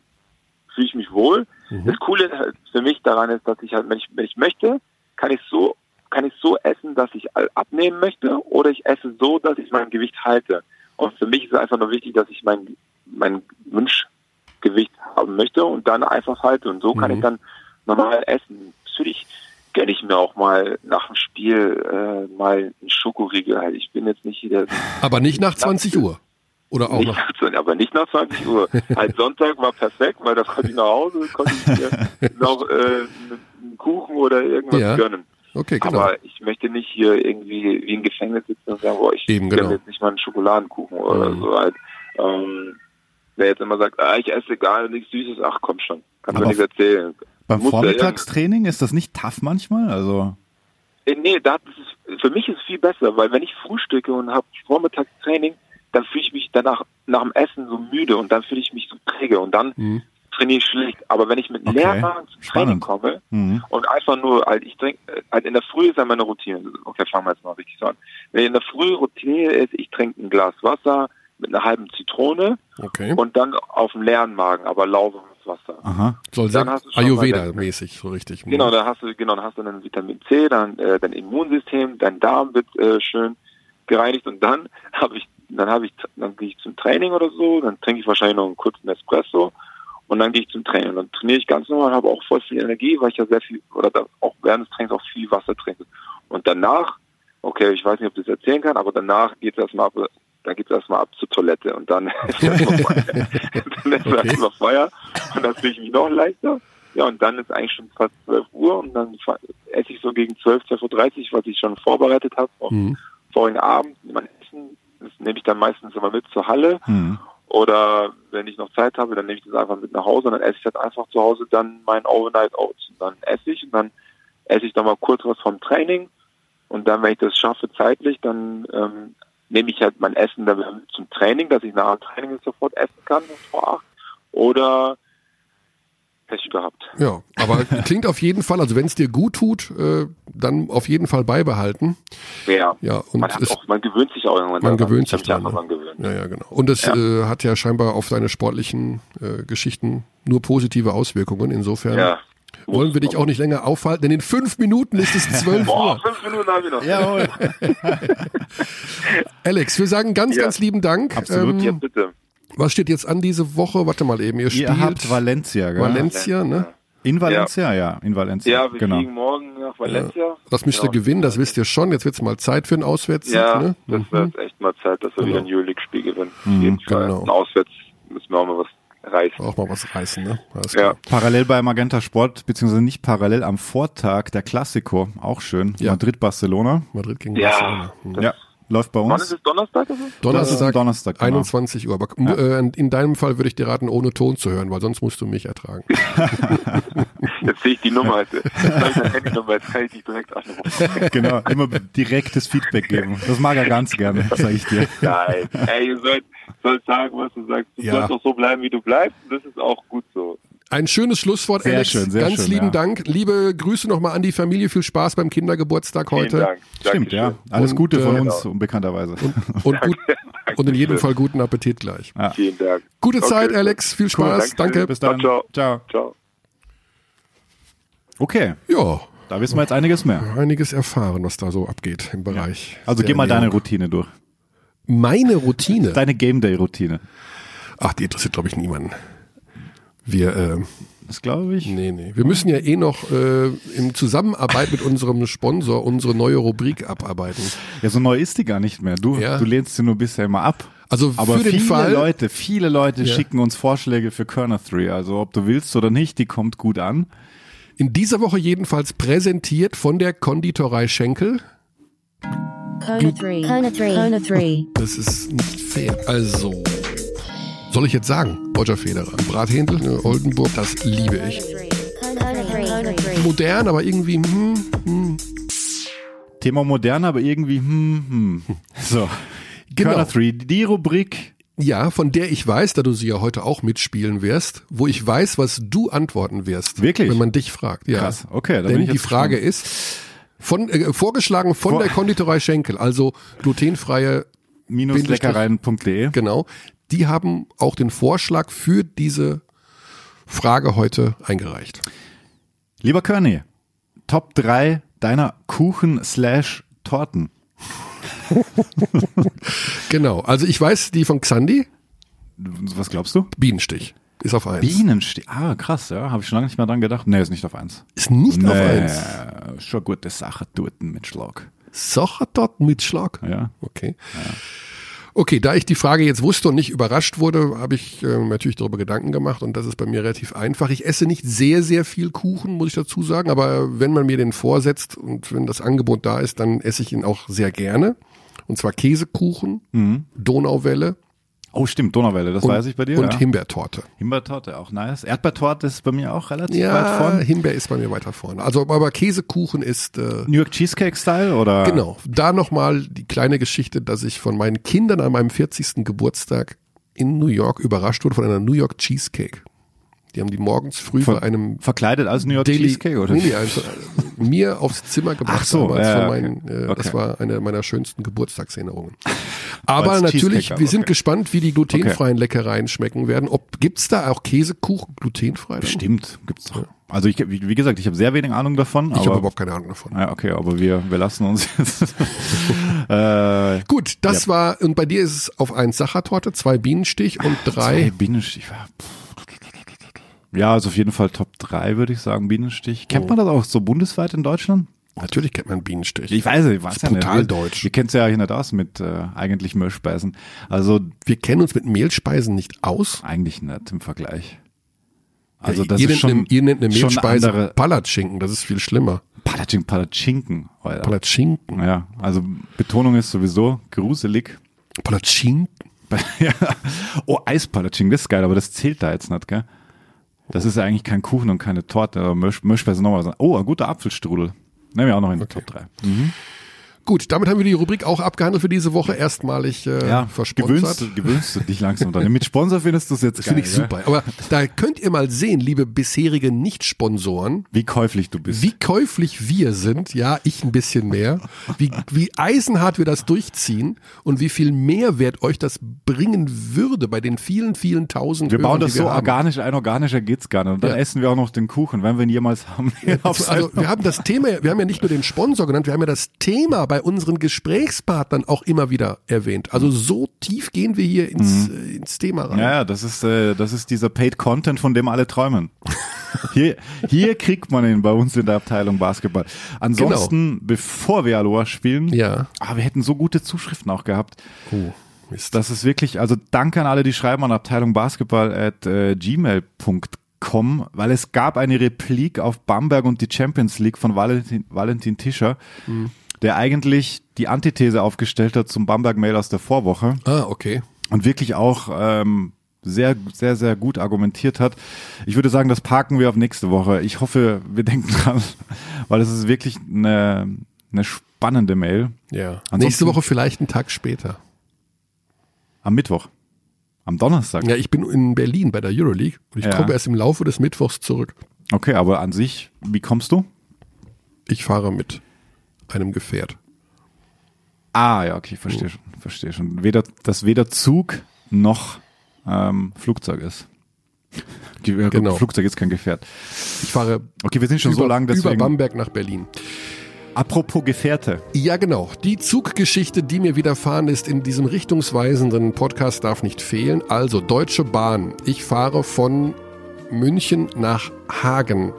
fühle ich mich wohl. Das Coole halt für mich daran ist, dass ich halt, wenn ich, wenn ich möchte, kann ich so kann ich so essen, dass ich abnehmen möchte oder ich esse so, dass ich mein Gewicht halte. Und für mich ist es einfach nur wichtig, dass ich mein, mein Wunschgewicht haben möchte und dann einfach halte. Und so kann Mhm. ich dann normal essen. Natürlich gönne ich mir auch mal nach dem Spiel äh, mal einen Schokoriegel. Halt. Ich bin jetzt nicht wieder Aber nicht nach 20 Uhr. Oder auch nicht noch. nach, 20 aber nicht nach 20 Uhr. halt Sonntag war perfekt, weil da konnte ich nach Hause, konnte ich noch äh, einen Kuchen oder irgendwas Ja. gönnen. Okay, genau. Aber ich möchte nicht hier irgendwie wie im Gefängnis sitzen und sagen, boah, ich Eben, gönne genau. jetzt nicht mal einen Schokoladenkuchen oder Mhm. so halt. Ähm, wer jetzt immer sagt, ah, ich esse gar nichts Süßes, ach komm schon, kann Aber nichts erzählen. Beim Muss Vormittagstraining ist das nicht tough manchmal? Also Äh, Nee, das ist, für mich ist es viel besser, weil wenn ich frühstücke und habe Vormittagstraining, dann fühle ich mich danach nach dem Essen so müde und dann fühle ich mich so träge und dann Mhm. trainiere ich schlecht. Aber wenn ich mit Okay. Magen zum Training komme mhm. und einfach nur, halt, ich trinke, halt in der Früh ist ja meine Routine. Okay, fangen wir jetzt mal richtig so an. Wenn ich in der Früh Routine ist, ich trinke ein Glas Wasser mit einer halben Zitrone Okay. und dann auf dem leeren Magen, aber lauwarmes Wasser. Aha. Soll mal Ayurveda-mäßig, so richtig. Genau, dann hast du genau, dann hast du dann Vitamin C, dann äh, dein Immunsystem, dein Darm wird äh, schön gereinigt und dann habe ich, dann habe ich, dann gehe ich zum Training oder so, dann trinke ich wahrscheinlich noch einen kurzen Espresso und dann gehe ich zum Training. Und dann trainiere ich ganz normal, habe auch voll viel Energie, weil ich ja sehr viel oder auch während des Trainings auch viel Wasser trinke. Und danach, okay, ich weiß nicht, ob ich das erzählen kann, aber danach geht es erstmal ab, da geht es erstmal ab zur Toilette und dann ist erstmal Feuer. dann ist Okay. erstmal Feuer und dann fühle ich mich noch leichter. Ja, und dann ist eigentlich schon fast 12 Uhr und dann esse ich so gegen 12, 12.30 Uhr, was ich schon vorbereitet habe Mhm. vorigen Abend. Mein Essen, das nehme ich dann meistens immer mit zur Halle. Mhm. Oder wenn ich noch Zeit habe, dann nehme ich das einfach mit nach Hause und dann esse ich halt einfach zu Hause dann mein Overnight Oats. Und dann esse ich und dann esse ich dann mal kurz was vom Training. Und dann, wenn ich das schaffe zeitlich, dann ähm, nehme ich halt mein Essen dann zum Training, dass ich nach dem Training sofort essen kann vor acht. Oder Pech gehabt. Ja, aber klingt auf jeden Fall, also wenn es dir gut tut, äh, dann auf jeden Fall beibehalten. Ja. Ja, und man, es- auch, man gewöhnt sich auch irgendwann Man daran. gewöhnt sich einfach Ne? gewöhnt. Ja, ja, genau. Und es Ja. äh, hat ja scheinbar auf deine sportlichen äh, Geschichten nur positive Auswirkungen. Insofern Ja. wollen wir dich auch nicht länger aufhalten, denn in fünf Minuten ist es zwölf Boah, Uhr. fünf Minuten habe ich noch. Jawohl. Alex, wir sagen ganz, Ja. ganz lieben Dank. Absolut. Ja, Ähm, bitte. Was steht jetzt an diese Woche? Warte mal eben, ihr spielt Ihr habt Valencia, gell? Valencia, ne? In Valencia, ja, in Valencia. Ja, wir genau. fliegen morgen nach Valencia. Das müsst ihr Genau. gewinnen, das wisst ihr schon. Jetzt wird's mal Zeit für einen Auswärtssieg. Ja, ne? das Mhm. wird echt mal Zeit, dass wir Genau. wieder ein Euroleague-Spiel gewinnen. Mhm, genau. Und auswärts müssen wir auch mal was reißen. Auch mal was reißen, ne? Alles Ja. klar. Parallel bei Magenta Sport, beziehungsweise nicht parallel am Vortag der Klassiko, auch schön. Ja. Madrid-Barcelona. Madrid gegen Ja. Barcelona. Hm. Ja, läuft bei Wann ist uns. es Donnerstag? Oder? so? Das ist Donnerstag, Donnerstag, genau. 21 Uhr. Aber äh, in deinem Fall würde ich dir raten, ohne Ton zu hören, weil sonst musst du mich ertragen. Jetzt sehe ich die Nummer. Jetzt habe ich eine Handynummer, jetzt kann ich dich direkt anrufen. Genau, immer direktes Feedback geben. Das mag er ganz gerne, sag ich dir. Geil. Ey, ihr sollt, sollt sagen, was du sagst. Du Ja. sollst doch so bleiben, wie du bleibst. Und das ist auch gut so. Ein schönes Schlusswort, Sehr Alex. schön, sehr Ganz schön, lieben ja. Dank. Liebe Grüße nochmal an die Familie. Viel Spaß beim Kindergeburtstag Vielen heute. Dank. Stimmt, ja. Dankeschön. Alles Und, Gute von äh, uns, unbekannterweise. Und, gut, und in jedem Fall guten Appetit gleich. Vielen Dank. Gute Okay, Zeit. Alex. Viel Spaß. Dankeschön. Danke. Bis dann. Ciao, Ciao. Ciao. Okay, Ja, da wissen wir jetzt einiges mehr. einiges erfahren, was da so abgeht im Bereich. Also der geh mal deine. Routine durch. Meine Routine. Deine Game Day Routine. Ach, die interessiert, glaube ich, niemanden. Wir, äh, Das glaube ich. nee, nee. Wir müssen ja eh noch äh, in Zusammenarbeit mit unserem Sponsor unsere neue Rubrik abarbeiten. Ja, so neu ist die gar nicht mehr. Du, Ja. du lehnst sie nur bisher immer ab. Also Aber für den viele Fall, Leute, viele Leute Ja. schicken uns Vorschläge für Körner 3. Also ob du willst oder nicht, die kommt gut an. in dieser Woche jedenfalls präsentiert von der Konditorei Schenkel. Kona 3. Kona 3. Kona 3. Das ist nicht fair. Also, soll ich jetzt sagen, Roger Federer, Brathändel, ne, Oldenburg, das liebe ich. Kona 3. Kona 3. Modern, aber irgendwie, hm, hm. Thema modern, aber irgendwie, hm, hm. So. Genau. Körner 3, die Rubrik. Ja, von der ich weiß, da du sie ja heute auch mitspielen wirst, wo ich weiß, was du antworten wirst. Wirklich? Wenn man dich fragt. Ja. Krass, okay, da bin Denn ich die Frage ist, von, äh, vorgeschlagen von Vor- der Konditorei Schenkel, also glutenfreie, Minusleckereien.de. genau, die haben auch den Vorschlag für diese Frage heute eingereicht. Lieber Körny, Top 3 deiner Kuchen slash Torten. Genau, also ich weiß, die von Xandi, Was glaubst du? Bienenstich, ist auf eins. Bienenstich. Ah, krass, ja. Habe ich schon lange nicht mehr dran gedacht. Nee, ist nicht auf eins. Ist nicht auf Nee, eins. Schon gute Sache, Torten mit Schlag. Sacher dort mit Schlag. Ja. Okay. Okay, da ich die Frage jetzt wusste und nicht überrascht wurde, habe ich äh, natürlich darüber Gedanken gemacht und das ist bei mir relativ einfach. Ich esse nicht sehr, sehr viel Kuchen, muss ich dazu sagen, aber wenn man mir den vorsetzt und wenn das Angebot da ist, dann esse ich ihn auch sehr gerne. Und zwar Käsekuchen, Donauwelle Oh, stimmt, Donauwelle, das und, weiß ich bei dir. und ja. Himbeertorte. Himbeertorte, auch nice. Erdbeertorte ist bei mir auch relativ weit Ja, vorne. Himbeer ist bei mir weiter vorne. Also, aber Käsekuchen ist äh, New York Cheesecake Style oder? Genau. Da nochmal die kleine Geschichte, dass ich von meinen Kindern an meinem 40. Geburtstag in New York überrascht wurde von einer New York Cheesecake. Die haben die morgens früh Ver- bei einem Verkleidet als New York Daily Cheesecake oder? Nee, äh, mir aufs Zimmer gebracht Ach so, damals ja, ja, meinen, okay. äh, Okay. Das war eine meiner schönsten Geburtstagserinnerungen. Aber natürlich, wir aber sind okay. gespannt, wie die glutenfreien Leckereien schmecken werden. Ob gibt's da auch Käsekuchen glutenfrei? dann? Bestimmt, gibt's doch. Also ich, wie, gesagt, ich habe sehr wenig Ahnung davon. Ich habe überhaupt keine Ahnung davon. ja, okay, aber wir, wir lassen uns jetzt. äh, Gut, das war, und bei dir ist es auf eins Sachertorte, zwei Bienenstich und drei Zwei Bienenstich. Ja, also auf jeden Fall Top 3, würde ich sagen, Bienenstich. Kennt man das auch so bundesweit in Deutschland? Natürlich kennt man Bienenstich. Ich weiß nicht, ich weiß ist ja brutal nicht. deutsch. Wir kennen ja hier nicht aus mit äh, eigentlich Milchspeisen. Also Wir kennen uns mit Mehlspeisen nicht aus. eigentlich nicht im Vergleich. Also Ja, das ihr, ist schon, nennt eine, ihr nennt eine schon Mehlspeise andere Palatschinken, das ist viel schlimmer. Palatschinken, Palatschinken. Alter. Palatschinken. Ja, also Betonung ist sowieso gruselig. Palatschinken. ja. Oh, Eispalatschinken, das ist geil, aber das zählt da jetzt nicht, gell? Das ist ja eigentlich kein Kuchen und keine Torte, aber nochmal. was. Oh, ein guter Apfelstrudel. Nehmen wir auch noch in die Top 3. Gut, damit haben wir die Rubrik auch abgehandelt für diese Woche. Erstmalig äh, Ja, versponsert. gewöhnst, du- gewöhnst du dich langsam dran. Mit Sponsor findest du es jetzt finde ich super. Aber da könnt ihr mal sehen, liebe bisherige Nicht-Sponsoren, Wie käuflich du bist. wie käuflich wir sind. Ja, ich ein bisschen mehr. Wie, wie eisenhart wir das durchziehen und wie viel Mehrwert euch das bringen würde bei den vielen, vielen tausend wir bauen Hörern, das wir so haben. organisch ein, organischer geht's gar nicht. Und dann Ja. essen wir auch noch den Kuchen, wenn wir ihn jemals haben. Also wir haben das Thema, wir haben ja nicht nur den Sponsor genannt, wir haben ja das Thema bei unseren Gesprächspartnern auch immer wieder erwähnt. Also so tief gehen wir hier ins, äh, ins Thema rein. Mhm. Ja, das ist, äh, das ist dieser Paid Content, von dem alle träumen. Hier, hier kriegt man ihn bei uns in der Abteilung Basketball. Ansonsten, bevor wir Aloha spielen, Ja. ah, wir hätten so gute Zuschriften auch gehabt. Oh. Mist. Das ist wirklich, also danke an alle, die schreiben an Abteilung Basketball at äh, gmail.com, weil es gab eine Replik auf Bamberg und die Champions League von Valentin, Valentin Tischer, Mhm. Der eigentlich die Antithese aufgestellt hat zum Bamberg-Mail aus der Vorwoche Ah, okay. und wirklich auch ähm, sehr, sehr, sehr gut argumentiert hat. Ich würde sagen, das parken wir auf nächste Woche. Ich hoffe, wir denken dran, weil es ist wirklich eine, eine spannende Mail. Ja. Ansonsten- Nächste Woche vielleicht einen Tag später. Am Mittwoch. Am Donnerstag. Ja, ich bin in Berlin bei der Euroleague und ich Ja. komme erst im Laufe des Mittwochs zurück. Okay, aber an sich, wie kommst du? Ich fahre mit einem Gefährt. Ah, ja, okay, verstehe schon, verstehe schon. Weder, dass weder Zug noch ähm, Flugzeug ist. Ge- äh, Genau. Flugzeug ist kein Gefährt. Ich fahre Okay, wir sind schon über, so lang, über deswegen. Bamberg nach Berlin. Apropos Gefährte. Ja, genau. Die Zuggeschichte, die mir widerfahren ist in diesem richtungsweisenden Podcast, darf nicht fehlen. Also, Deutsche Bahn. Ich fahre von München nach Hagen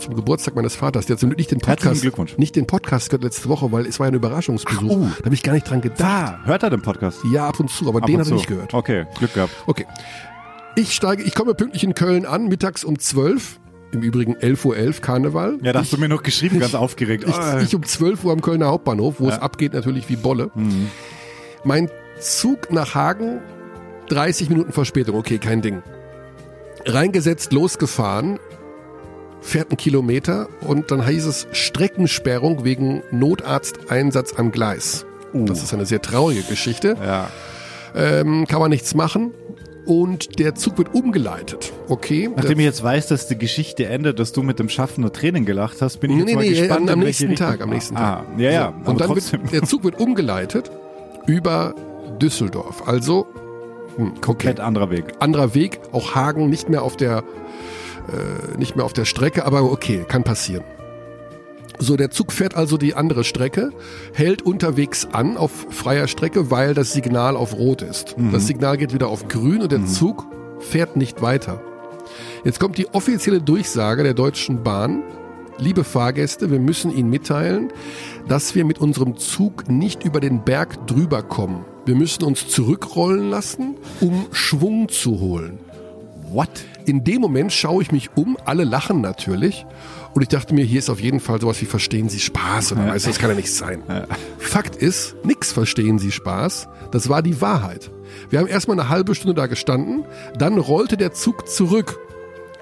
zum Geburtstag meines Vaters. Der hat zum Glück nicht den Podcast, Glückwunsch. nicht den Podcast gehört letzte Woche, weil es war ja ein Überraschungsbesuch. Ach, oh. Da habe ich gar nicht dran gedacht. Da, hört er den Podcast? Ja, ab und zu, aber Ab den er zu. nicht gehört. Okay, Glück gehabt. Okay. Ich steige, ich komme pünktlich in Köln an, mittags um 12. Im Übrigen 11.11 Uhr Karneval. Ja, da hast du mir noch geschrieben, ganz aufgeregt. Ich, Ah, ich um 12 Uhr am Kölner Hauptbahnhof, wo es abgeht natürlich wie Bolle. Mhm. Mein Zug nach Hagen, 30 Minuten Verspätung, okay, kein Ding. Reingesetzt, losgefahren, fährt einen Kilometer und dann hieß es Streckensperrung wegen Notarzteinsatz am Gleis. Das ist eine sehr traurige Geschichte. ja. Ähm, kann man nichts machen. Und der Zug wird umgeleitet. Okay. Nachdem ich jetzt weiß, dass die Geschichte endet, dass du mit dem Schaffner Tränen gelacht hast, bin ich Nee, jetzt nee, mal nee, gespannt, am welche nächsten Richtung- Tag, am nächsten ah, Tag. Ja, ja. So, und dann trotzdem. wird, der Zug wird umgeleitet über Düsseldorf. Also hm, okay. komplett anderer Weg. anderer Weg, auch Hagen nicht mehr auf der äh, nicht mehr auf der Strecke, aber okay, kann passieren. So, der Zug fährt also die andere Strecke, hält unterwegs an auf freier Strecke, weil das Signal auf Rot ist. Das Signal geht wieder auf Grün und der Zug fährt nicht weiter. Jetzt kommt die offizielle Durchsage der Deutschen Bahn. Liebe Fahrgäste, wir müssen Ihnen mitteilen, dass wir mit unserem Zug nicht über den Berg drüber kommen. Wir müssen uns zurückrollen lassen, um Schwung zu holen. What? In dem Moment schaue ich mich um, alle lachen natürlich. Und ich dachte mir, hier ist auf jeden Fall sowas wie Verstehen Sie Spaß oder weißt du, das kann ja nicht sein. Fakt ist, nix Verstehen Sie Spaß. Das war die Wahrheit. Wir haben erstmal eine halbe Stunde da gestanden, dann rollte der Zug zurück.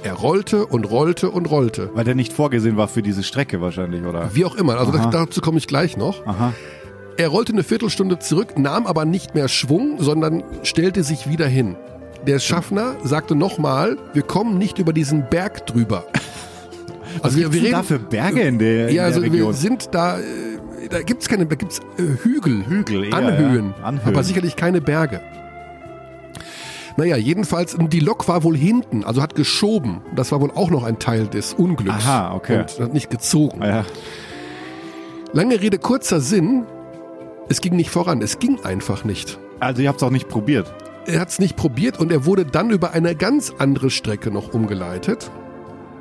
Er rollte und rollte und rollte. Weil der nicht vorgesehen war für diese Strecke wahrscheinlich, oder? Wie auch immer, also Aha. dazu komme ich gleich noch. Aha. Er rollte eine Viertelstunde zurück, nahm aber nicht mehr Schwung, sondern stellte sich wieder hin. Der Schaffner sagte nochmal, wir kommen nicht über diesen Berg drüber. Was Also wir, wir denn da reden, für Berge in der, in ja, also der wir Region? sind da, äh, da gibt's keine, da gibt's äh, Hügel, Hügel, eher, Anhöhen, ja. Anhöhen. aber sicherlich keine Berge. Naja, jedenfalls, die Lok war wohl hinten, also hat geschoben. Das war wohl auch noch ein Teil des Unglücks. Aha, okay. Und hat nicht gezogen. Ja. Lange Rede, kurzer Sinn. Es ging nicht voran, es ging einfach nicht. Also ihr habt es auch nicht probiert. Er hat es nicht probiert und er wurde dann über eine ganz andere Strecke noch umgeleitet.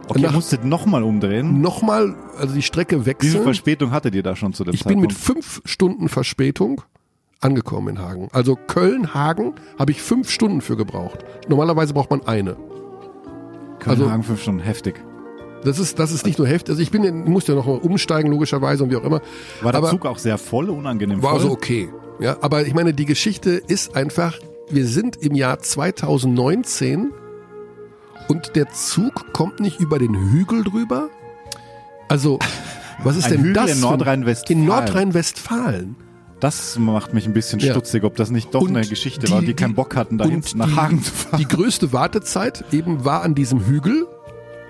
Okay, ihr Nach- musstet nochmal umdrehen. Nochmal, also die Strecke Wie viel wechseln. Verspätung hattet ihr da schon zu dem Ich bin mit Zeitpunkt? fünf Stunden Verspätung angekommen in Hagen. Also Köln-Hagen habe ich fünf Stunden für gebraucht. Normalerweise braucht man eine. also- Köln-Hagen fünf Stunden, heftig. Das ist, das ist nicht nur heftig. Also ich bin, in- musste ja noch mal umsteigen, logischerweise und wie auch immer. War der Aber- Zug auch sehr voll, unangenehm War voll? also okay. Ja, aber ich meine, die Geschichte ist einfach, wir sind im Jahr 2019 und der Zug kommt nicht über den Hügel drüber. Also, was ist Ein denn Hügel das? in Nordrhein-Westfalen. In Nordrhein-Westfalen. Das macht mich ein bisschen Ja. stutzig, ob das nicht doch Und eine Geschichte die- war, die, die- keinen Bock hatten, da jetzt nach die- Hagen zu fahren. Die größte Wartezeit eben war an diesem Hügel,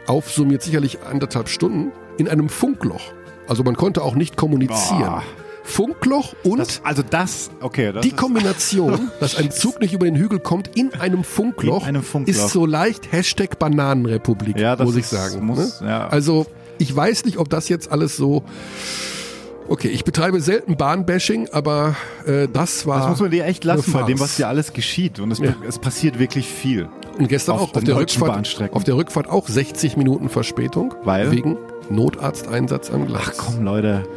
aufsummiert sicherlich anderthalb Stunden, in einem Funkloch. Also man konnte auch nicht kommunizieren. Ah. Funkloch und Das, also das, okay. Das die Kombination, dass ein Zug nicht über den Hügel kommt, in einem Funkloch, In einem Funkloch. ist so leicht Hashtag Bananenrepublik, Ja, muss ich ist- sagen. muss- ne? ja. Also ich weiß nicht, ob das jetzt alles so... Okay, ich betreibe selten Bahnbashing, aber äh, das war... das muss man dir echt lassen bei dem, was dir alles geschieht. Und es, Ja. es passiert wirklich viel. Und gestern auf auch auf der, Rückfahrt, auf der Rückfahrt auch 60 Minuten Verspätung. Weil? Wegen Notarzteinsatz am Gleis. Ach komm, Leute.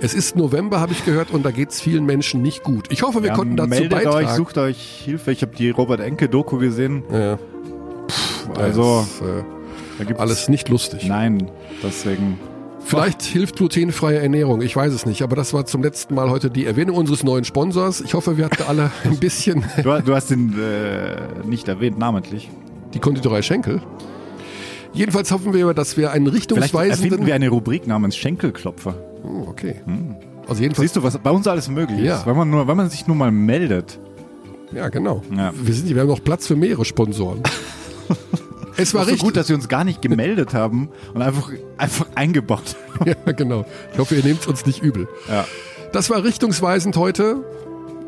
Es ist November, habe ich gehört, und da geht's vielen Menschen nicht gut. Ich hoffe, wir Ja, konnten dazu meldet beitragen. euch, sucht euch Hilfe. Ich habe die Robert Enke Doku gesehen. ja, Also das, äh, da gibt's alles nicht lustig. Nein, deswegen. Vielleicht hilft glutenfreie Ernährung, ich weiß es nicht. Aber das war zum letzten Mal heute die Erwähnung unseres neuen Sponsors. Ich hoffe, wir hatten alle ein bisschen Du, du hast ihn äh, nicht erwähnt, namentlich. die Konditorei Schenkel. Jedenfalls hoffen wir, dass wir einen Vielleicht richtungsweisenden... erfinden wir eine Rubrik namens Schenkelklopfer. Oh, okay. Also jedenfalls... Siehst du, was bei uns alles möglich Ja. ist, wenn man, nur, wenn man sich nur mal meldet. Ja, genau. Ja. Wir, sind, wir haben noch Platz für mehrere Sponsoren. es war War so richtig. gut, dass wir uns gar nicht gemeldet haben und einfach, einfach eingebaut haben. ja, genau. Ich hoffe, ihr nehmt uns nicht übel. Ja. Das war richtungsweisend heute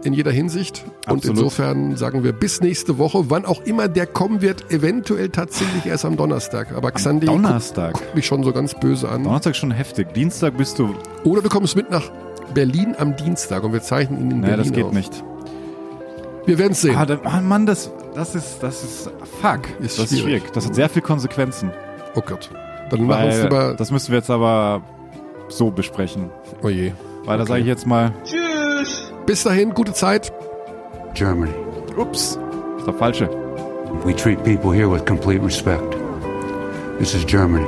in jeder Hinsicht. Und Absolut. insofern sagen wir bis nächste Woche, wann auch immer der kommen wird, eventuell tatsächlich erst am Donnerstag. Aber Xandi Donnerstag. guckt mich schon so ganz böse an. Donnerstag schon heftig. Dienstag bist du. Oder du kommst mit nach Berlin am Dienstag und wir zeichnen ihn in Naja, Berlin das geht auf. nicht. Wir werden es sehen. Ah, da, ah, Mann, das, das ist, das ist, fuck. Ist das ist schwierig. schwierig. Das hat sehr viele Konsequenzen. oh Gott. Dann machen wir lieber... das müssen wir jetzt aber so besprechen. oh je. Weil da sage ich jetzt mal, Bis dahin, gute Zeit. Germany. ups, ist der falsche. We treat people here with complete respect. This is Germany.